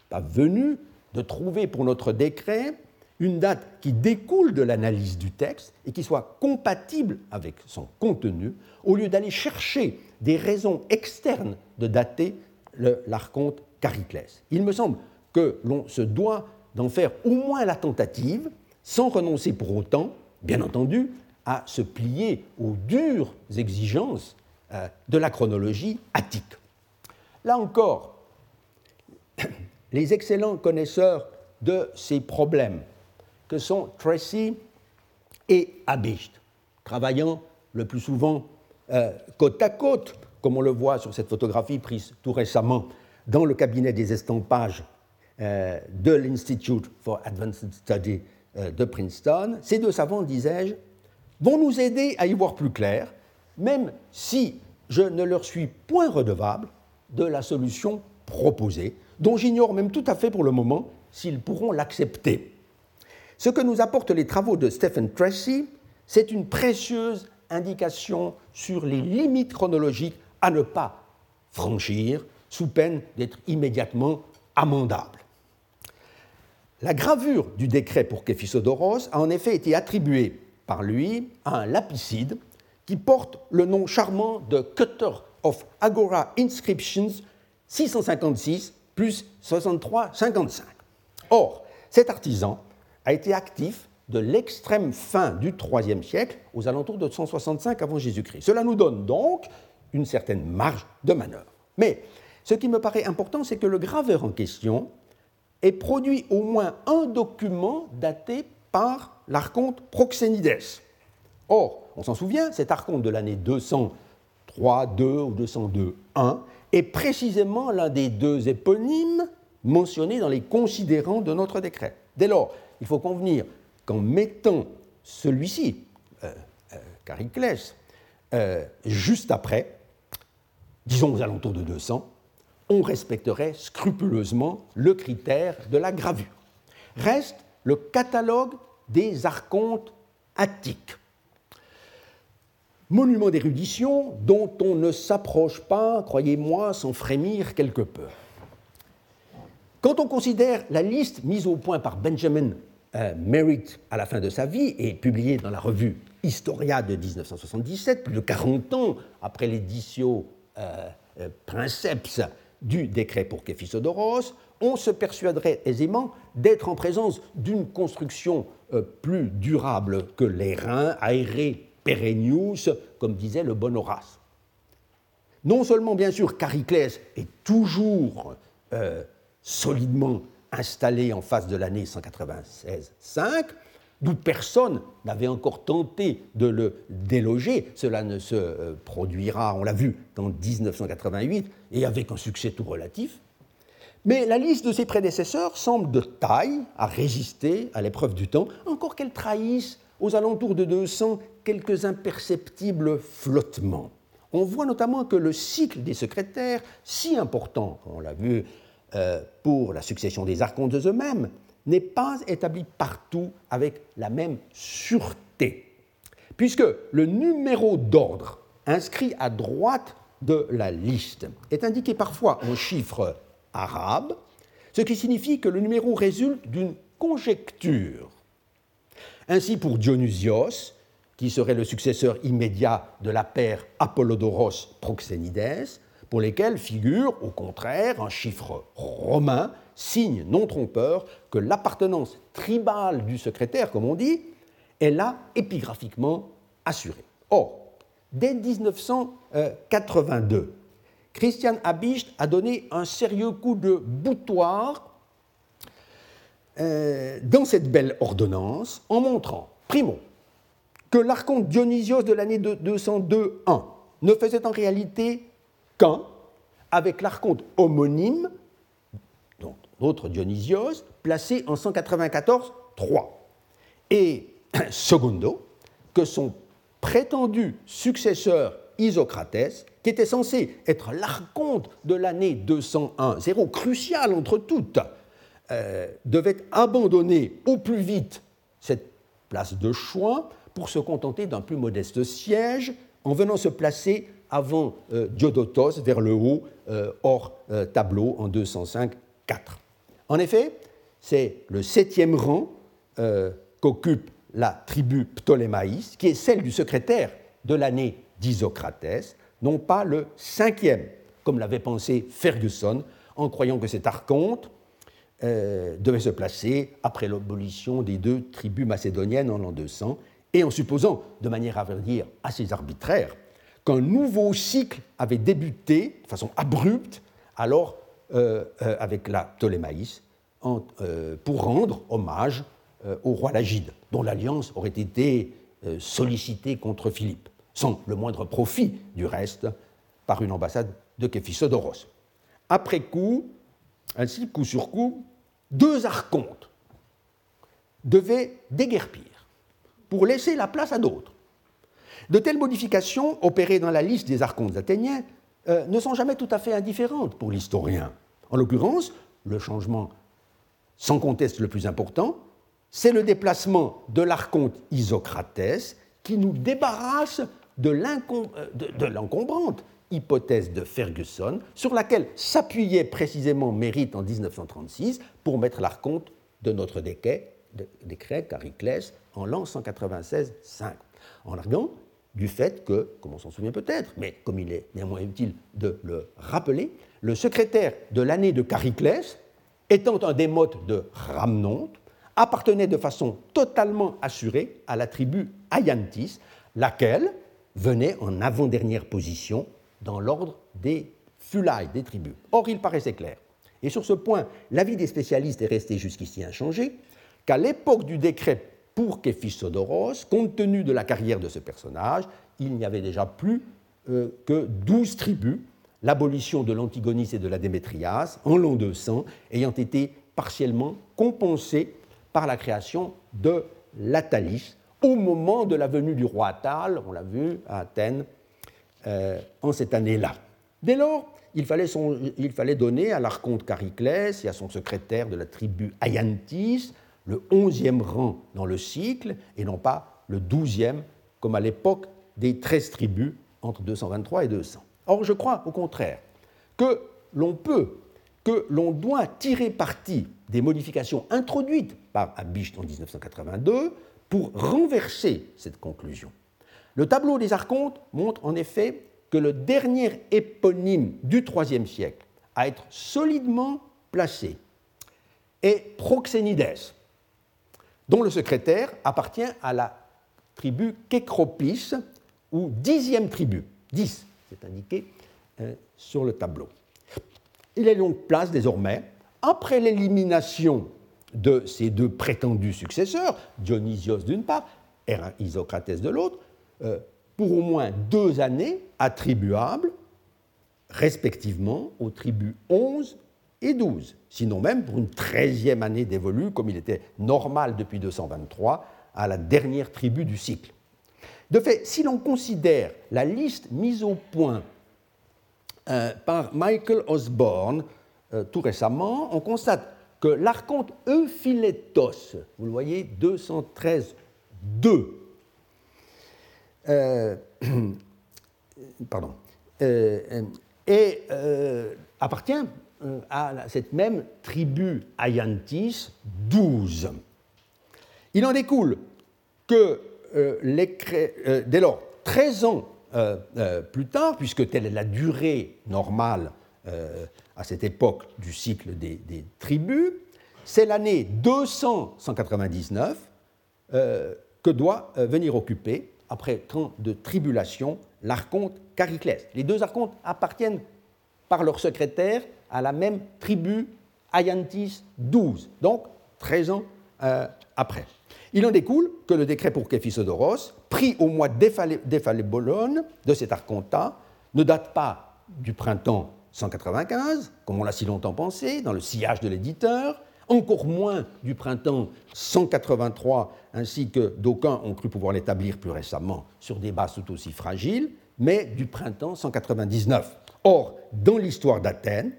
pas venu de trouver pour notre décret une date qui découle de l'analyse du texte et qui soit compatible avec son contenu, au lieu d'aller chercher des raisons externes de dater l'archonte Chariclès. Il me semble que l'on se doit d'en faire au moins la tentative, sans renoncer pour autant, bien entendu, à se plier aux dures exigences euh, de la chronologie attique. Là encore, les excellents connaisseurs de ces problèmes, que sont Tracy et Abicht, travaillant le plus souvent euh, côte à côte, comme on le voit sur cette photographie prise tout récemment dans le cabinet des estampages de l'Institute for Advanced Study euh, de Princeton. Ces deux savants, disais-je, vont nous aider à y voir plus clair, même si je ne leur suis point redevable de la solution proposée, dont j'ignore même tout à fait pour le moment s'ils pourront l'accepter. Ce que nous apportent les travaux de Stephen Tracy, c'est une précieuse indication sur les limites chronologiques à ne pas franchir sous peine d'être immédiatement amendable. La gravure du décret pour Képhisodoros a en effet été attribuée par lui à un lapicide qui porte le nom charmant de Cutter of Agora Inscriptions 656 plus 63,55. Or, cet artisan a été actif de l'extrême fin du IIIe siècle aux alentours de 165 avant Jésus-Christ. Cela nous donne donc une certaine marge de manœuvre. Mais ce qui me paraît important, c'est que le graveur en question ait produit au moins un document daté par l'archonte Proxénides. Or, on s'en souvient, cet archonte de l'année 203, 2 ou 202, 1 est précisément l'un des deux éponymes mentionnés dans les considérants de notre décret. Dès lors, il faut convenir qu'en mettant celui-ci, euh, euh Cariclès, euh, juste après, disons aux alentours de 200, on respecterait scrupuleusement le critère de la gravure. Reste le catalogue des archontes attiques. Monument d'érudition dont on ne s'approche pas, croyez-moi, sans frémir quelque peu. Quand on considère la liste mise au point par Benjamin euh, Merritt à la fin de sa vie et publiée dans la revue Historia de 1977, plus de 40 ans après l'édition euh, euh, Princeps du décret pour Képhisodoros, on se persuaderait aisément d'être en présence d'une construction plus durable que les reins, aérés perennius, comme disait le bon Horace. Non seulement, bien sûr, Cariclès est toujours solidement installé en face de l'année 196-5, d'où personne n'avait encore tenté de le déloger. Cela ne se euh, produira, on l'a vu, en 1988, et avec un succès tout relatif. Mais la liste de ses prédécesseurs semble de taille à résister à l'épreuve du temps, encore qu'elle trahisse aux alentours de 200 quelques imperceptibles flottements. On voit notamment que le cycle des secrétaires, si important, on l'a vu euh, pour la succession des archontes eux-mêmes n'est pas établi partout avec la même sûreté, puisque le numéro d'ordre inscrit à droite de la liste est indiqué parfois en chiffres arabes, ce qui signifie que le numéro résulte d'une conjecture. Ainsi pour Dionysios, qui serait le successeur immédiat de la paire Apollodoros Proxénides, pour lesquels figure, au contraire, un chiffre romain, signe non trompeur que l'appartenance tribale du secrétaire, comme on dit, est là épigraphiquement assurée. Or, dès 1982, Christian Habicht a donné un sérieux coup de boutoir euh, dans cette belle ordonnance en montrant, primo, que l'archonte Dionysios de l'année 202-1 ne faisait en réalité avec l'archonte homonyme, l'autre Dionysios, placé en 194-3. Et secondo, que son prétendu successeur Isocrates, qui était censé être l'archonte de l'année 201, zéro crucial entre toutes, euh, devait abandonner au plus vite cette place de choix pour se contenter d'un plus modeste siège en venant se placer avant euh, Diodotos vers le haut, euh, hors tableau, en 205-4. En effet, c'est le septième rang qu'occupe la tribu Ptolémaïs, qui est celle du secrétaire de l'année d'Isocrates, non pas le cinquième, comme l'avait pensé Ferguson, en croyant que cet archonte devait se placer après l'abolition des deux tribus macédoniennes en l'an 200, et en supposant, de manière à dire assez arbitraire, qu'un nouveau cycle avait débuté de façon abrupte, alors euh, euh, avec la Ptolémaïs, euh, pour rendre hommage au roi Lagide, dont l'alliance aurait été sollicitée contre Philippe, sans le moindre profit du reste, par une ambassade de Képhisodoros. Après coup, ainsi coup sur coup, deux archontes devaient déguerpir pour laisser la place à d'autres. De telles modifications, opérées dans la liste des archontes athéniens, euh, ne sont jamais tout à fait indifférentes pour l'historien. En l'occurrence, le changement sans conteste le plus important, c'est le déplacement de l'archonte Isocrates qui nous débarrasse de euh, l'encombrante hypothèse de Ferguson sur laquelle s'appuyait précisément Mérite en 1936 pour mettre l'archonte de notre décret, décret Cariclès en l'an 196-5. En arguant du fait que, comme on s'en souvient peut-être, mais comme il est néanmoins utile de le rappeler, le secrétaire de l'année de Chariclès, étant un démote de Rhamnonte, appartenait de façon totalement assurée à la tribu Ayantis, laquelle venait en avant-dernière position dans l'ordre des Fulai, des tribus. Or, il paraissait clair, et sur ce point, l'avis des spécialistes est resté jusqu'ici inchangé, qu'à l'époque du décret pour Képhisodoros, compte tenu de la carrière de ce personnage, il n'y avait déjà plus euh, que douze tribus, l'abolition de l'Antigonis et de la Démétrias en l'an 200 ayant été partiellement compensée par la création de l'Atalis au moment de la venue du roi Attal, on l'a vu à Athènes, euh, en cette année-là. Dès lors, il fallait, donner à l'archonte Chariclès et à son secrétaire de la tribu Ayantis le onzième rang dans le cycle et non pas le douzième comme à l'époque des treize tribus entre 223 et 200. Or, je crois au contraire que l'on peut, que l'on doit tirer parti des modifications introduites par Abicht en 1982 pour renverser cette conclusion. Le tableau des archontes montre en effet que le dernier éponyme du IIIe siècle à être solidement placé est Proxénides, dont le secrétaire appartient à la tribu Kécropis, ou dixième tribu. Dix, c'est indiqué euh, sur le tableau. Il est donc place désormais, après l'élimination de ces deux prétendus successeurs, Dionysios d'une part et Isocrates de l'autre, euh, pour au moins deux années attribuables respectivement aux tribus 11 et 12, sinon même pour une treizième année dévolue, comme il était normal depuis 223, à la dernière tribu du cycle. De fait, si l'on considère la liste mise au point euh, par Michael Osborne euh, tout récemment, on constate que l'archonte Euphiletos, vous le voyez, 213 2, euh, pardon, et appartient à cette même tribu Ayantis 12. Il en découle que dès lors, 13 ans plus tard, puisque telle est la durée normale à cette époque du cycle des, tribus, c'est l'année 299 que doit venir occuper après tant de tribulations, l'archonte Chariclès. Les deux archontes appartiennent par leur secrétaire à la même tribu Ayantis 12, donc 13 ans euh, après. Il en découle que le décret pour Képhisodoros, pris au mois d'Éphalébologne de cet archontat, ne date pas du printemps 195, comme on l'a si longtemps pensé, dans le sillage de l'éditeur, encore moins du printemps 183, ainsi que d'aucuns ont cru pouvoir l'établir plus récemment sur des bases tout aussi fragiles, mais du printemps 199. Or, dans l'histoire d'Athènes,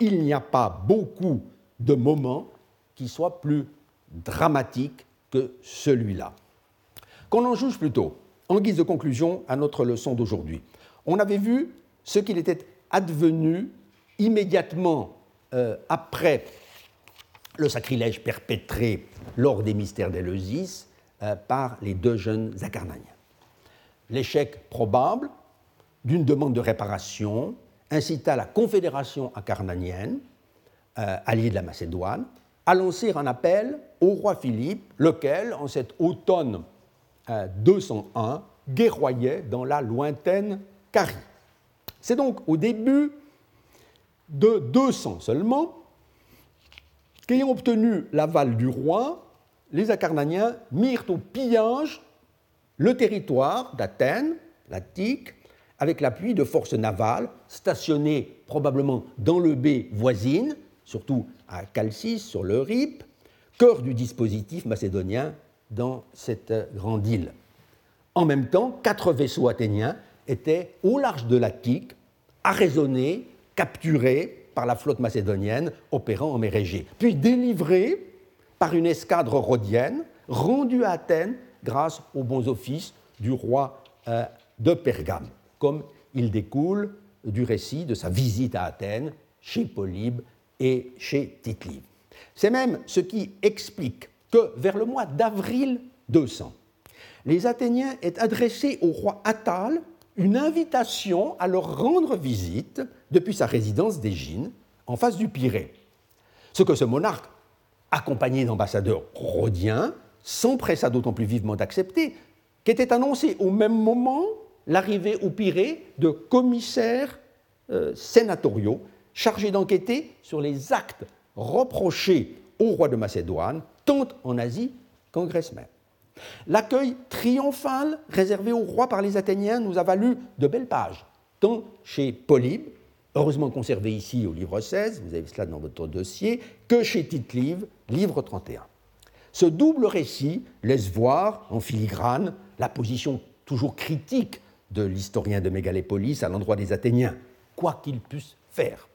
il n'y a pas beaucoup de moments qui soient plus dramatiques que celui-là. Qu'on en juge plutôt, en guise de conclusion à notre leçon d'aujourd'hui. On avait vu ce qu'il était advenu immédiatement euh, après le sacrilège perpétré lors des mystères d'Éleusis euh, par les deux jeunes acarnaniens. L'échec probable d'une demande de réparation incita la confédération acarnanienne, euh, alliée de la Macédoine, à lancer un appel au roi Philippe, lequel, en cet automne 201, euh, guerroyait dans la lointaine Carie. C'est donc au début de 200 seulement Qu'ayant obtenu l'aval du roi, les Acarnaniens mirent au pillage le territoire d'Athènes, l'Attique, avec l'appui de forces navales stationnées probablement dans le baie voisine, surtout à Chalcis, sur le Rip, cœur du dispositif macédonien dans cette grande île. En même temps, quatre vaisseaux athéniens étaient au large de l'Attique, arraisonnés, capturés par la flotte macédonienne opérant en mer Égée, puis délivré par une escadre rhodienne rendue à Athènes grâce aux bons offices du roi euh, de Pergame, comme il découle du récit de sa visite à Athènes chez Polybe et chez tite C'est même ce qui explique que vers le mois d'avril 200, les Athéniens aient adressé au roi Attal une invitation à leur rendre visite depuis sa résidence d'Égine, en face du Pirée. Ce que ce monarque, accompagné d'ambassadeurs rhodiens, s'empressa d'autant plus vivement d'accepter qu'était annoncé au même moment l'arrivée au Pirée de commissaires euh, sénatoriaux chargés d'enquêter sur les actes reprochés au roi de Macédoine, tant en Asie qu'en Grèce même. L'accueil triomphal réservé au roi par les Athéniens nous a valu de belles pages, tant chez Polybe, heureusement conservé ici au livre 16, vous avez cela dans votre dossier, que chez tite livre 31. Ce double récit laisse voir en filigrane la position toujours critique de l'historien de Mégalépolis à l'endroit des Athéniens. quoi qu'ils puissent faire.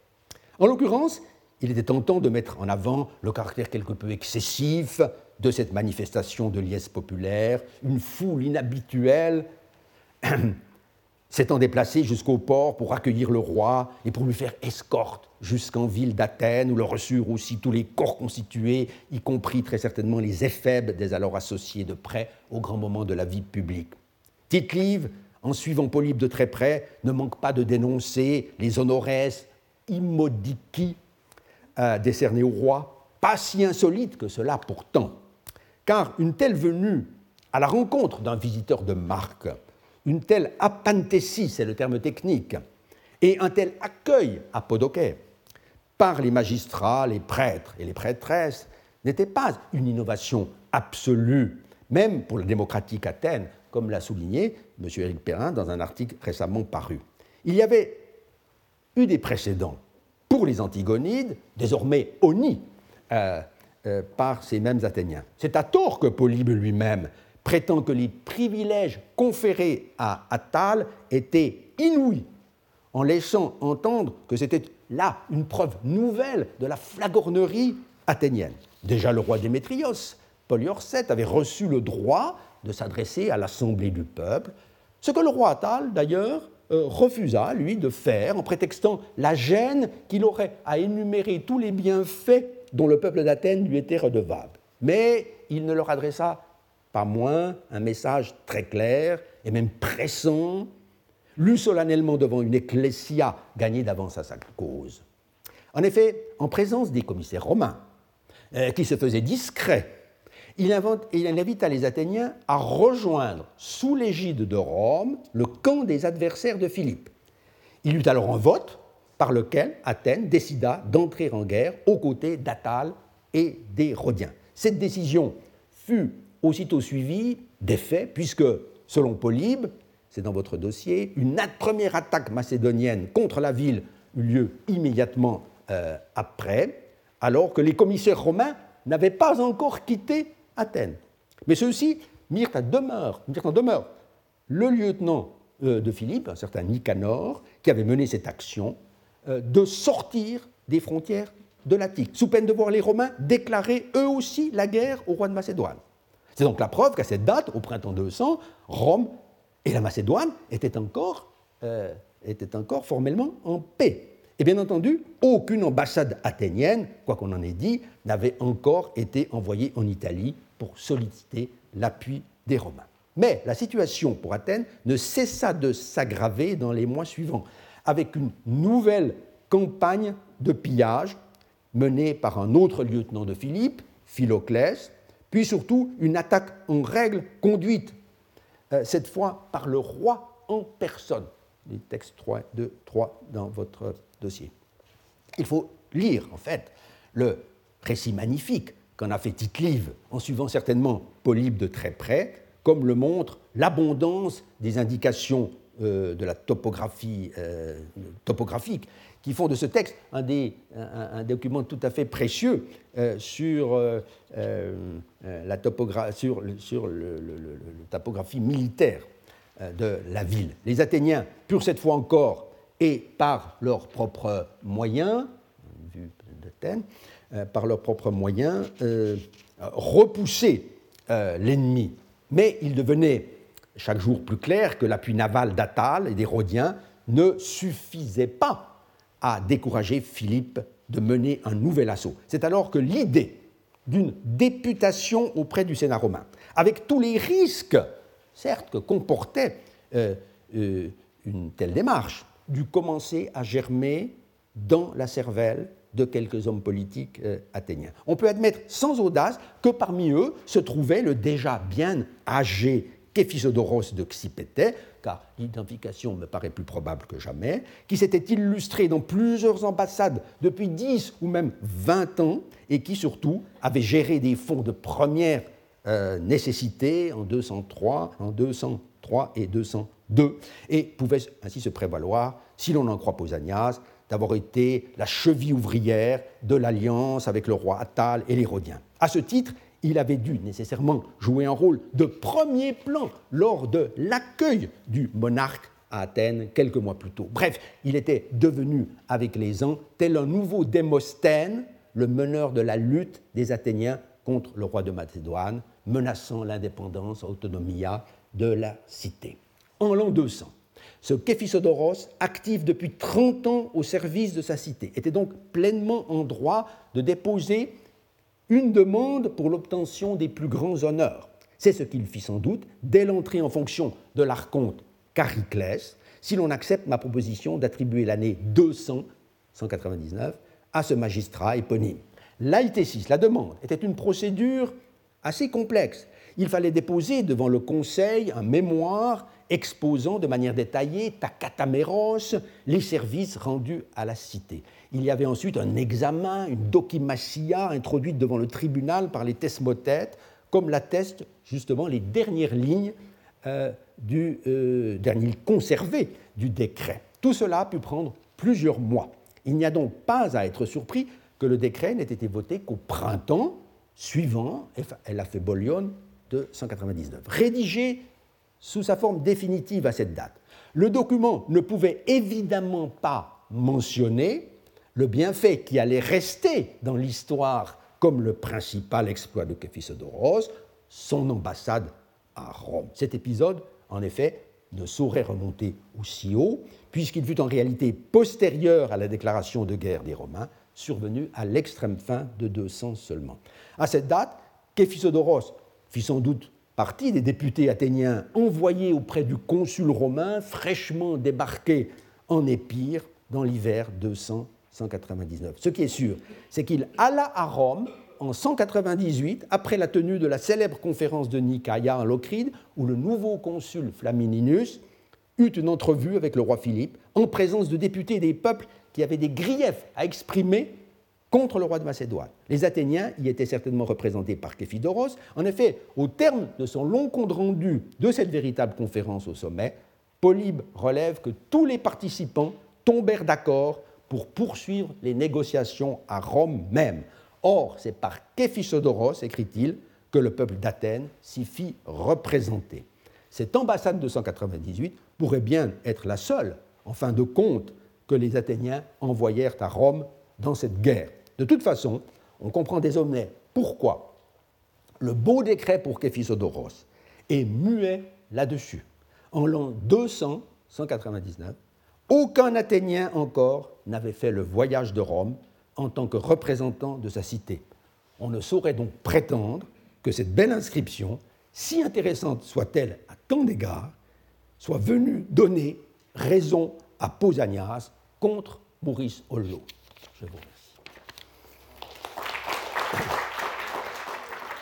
En l'occurrence, il était tentant de mettre en avant le caractère quelque peu excessif de cette manifestation de liesse populaire, une foule inhabituelle s'étant déplacée jusqu'au port pour accueillir le roi et pour lui faire escorte jusqu'en ville d'Athènes, où le reçurent aussi tous les corps constitués, y compris très certainement les éphèbes des alors associés de près au grand moment de la vie publique. tite en suivant Polybe de très près, ne manque pas de dénoncer les honores immodici euh, décernés au roi, pas si insolites que cela pourtant, car une telle venue à la rencontre d'un visiteur de marque, une telle apanthésie, c'est le terme technique, et un tel accueil à Podoké par les magistrats, les prêtres et les prêtresses n'était pas une innovation absolue, même pour la démocratique Athènes, comme l'a souligné M. Éric Perrin dans un article récemment paru. Il y avait eu des précédents pour les Antigonides, désormais honnis euh, euh, par ces mêmes Athéniens. C'est à tort que Polybe lui-même prétend que les privilèges conférés à Attal étaient inouïs, en laissant entendre que c'était là une preuve nouvelle de la flagornerie athénienne. Déjà le roi Démétrios, Polyorcète, avait reçu le droit de s'adresser à l'assemblée du peuple, ce que le roi Attal, d'ailleurs, euh, refusa, lui, de faire en prétextant la gêne qu'il aurait à énumérer tous les bienfaits dont le peuple d'Athènes lui était redevable. Mais il ne leur adressa pas moins un message très clair et même pressant, lu solennellement devant une ecclésia gagnée d'avance à sa cause. En effet, en présence des commissaires romains, euh, qui se faisaient discrets il, invita les Athéniens à rejoindre, sous l'égide de Rome, le camp des adversaires de Philippe. Il eut alors un vote par lequel Athènes décida d'entrer en guerre aux côtés d'Attal et des Rhodiens. Cette décision fut aussitôt suivie des faits, puisque, selon Polybe, c'est dans votre dossier, une première attaque macédonienne contre la ville eut lieu immédiatement euh, après, alors que les commissaires romains n'avaient pas encore quitté Athènes. Mais ceux-ci mirent, à demeure, en demeure le lieutenant euh, de Philippe, un certain Nicanor, qui avait mené cette action, euh, de sortir des frontières de l'Attique, sous peine de voir les Romains déclarer eux aussi la guerre au roi de Macédoine. C'est donc la preuve qu'à cette date, au printemps 200, Rome et la Macédoine étaient encore, euh, étaient encore formellement en paix. Et bien entendu, aucune ambassade athénienne, quoi qu'on en ait dit, n'avait encore été envoyée en Italie pour solliciter l'appui des Romains. Mais la situation pour Athènes ne cessa de s'aggraver dans les mois suivants, avec une nouvelle campagne de pillage menée par un autre lieutenant de Philippe, Philoclès, puis surtout une attaque en règle conduite, euh, cette fois par le roi en personne. Les textes 3, 2, 3 dans votre dossier. Il faut lire, en fait, le récit magnifique qu'en a fait tite en suivant certainement Polybe de très près, comme le montre l'abondance des indications euh, de la topographie euh, topographique qui font de ce texte un, des, un, document tout à fait précieux euh, sur, la sur, topographie militaire de la ville. Les Athéniens purent cette fois encore, et par leurs propres moyens, d'Athènes, par leurs propres moyens, euh, repousser euh, l'ennemi. Mais il devenait chaque jour plus clair que l'appui naval d'Atal et des Rhodiens ne suffisait pas à décourager Philippe de mener un nouvel assaut. C'est alors que l'idée d'une députation auprès du Sénat romain, avec tous les risques, certes, que comportait une telle démarche, dut commencer à germer dans la cervelle de quelques hommes politiques euh, athéniens. On peut admettre sans audace que parmi eux se trouvait le déjà bien âgé Képhisodoros de Xipété, car l'identification me paraît plus probable que jamais, qui s'était illustré dans plusieurs ambassades depuis 10 ou même 20 ans et qui surtout avait géré des fonds de première euh, nécessité en 203, en 203 et 202 et pouvait ainsi se prévaloir, si l'on en croit Pausanias, d'avoir été la cheville ouvrière de l'alliance avec le roi Attal et les Rhodiens. À ce titre, il avait dû nécessairement jouer un rôle de premier plan lors de l'accueil du monarque à Athènes quelques mois plus tôt. Bref, il était devenu avec les ans tel un nouveau Démosthène, le meneur de la lutte des Athéniens contre le roi de Macédoine, menaçant l'indépendance, autonomia de la cité. En l'an 200, ce Képhisodoros, actif depuis 30 ans au service de sa cité, était donc pleinement en droit de déposer une demande pour l'obtention des plus grands honneurs. C'est ce qu'il fit sans doute dès l'entrée en fonction de l'archonte Chariclès, si l'on accepte ma proposition d'attribuer l'année 200, 199, à ce magistrat éponyme. L'altésis, la demande, était une procédure assez complexe. Il fallait déposer devant le Conseil un mémoire exposant de manière détaillée, takataméros, les services rendus à la cité. Il y avait ensuite un examen, une dokimasia introduite devant le tribunal par les thesmothètes, comme l'attestent justement les dernières lignes euh, du euh, dernier conservé du décret. Tout cela a pu prendre plusieurs mois. Il n'y a donc pas à être surpris que le décret n'ait été voté qu'au printemps suivant la Bolion de 199. Rédigé sous sa forme définitive à cette date, le document ne pouvait évidemment pas mentionner le bienfait qui allait rester dans l'histoire comme le principal exploit de Képhisodoros, son ambassade à Rome. Cet épisode, en effet, ne saurait remonter aussi haut, puisqu'il fut en réalité postérieur à la déclaration de guerre des Romains, survenue à l'extrême fin de 200 seulement. À cette date, Képhisodoros fit sans doute partie des députés athéniens envoyés auprès du consul romain fraîchement débarqué en Épire dans l'hiver 299. Ce qui est sûr, c'est qu'il alla à Rome en 198, après la tenue de la célèbre conférence de Nicaïa en Locride, où le nouveau consul Flamininus eut une entrevue avec le roi Philippe en présence de députés des peuples qui avaient des griefs à exprimer contre le roi de Macédoine. Les Athéniens y étaient certainement représentés par Képhidoros. En effet, au terme de son long compte rendu de cette véritable conférence au sommet, Polybe relève que tous les participants tombèrent d'accord pour poursuivre les négociations à Rome même. Or, c'est par Képhisodoros, écrit-il, que le peuple d'Athènes s'y fit représenter. Cette ambassade de 198 pourrait bien être la seule, en fin de compte, que les Athéniens envoyèrent à Rome dans cette guerre. De toute façon, on comprend désormais pourquoi le beau décret pour Képhisodoros est muet là-dessus. En l'an 200, 199, aucun Athénien encore n'avait fait le voyage de Rome en tant que représentant de sa cité. On ne saurait donc prétendre que cette belle inscription, si intéressante soit-elle à tant d'égards, soit venue donner raison à Pausanias contre Maurice remercie.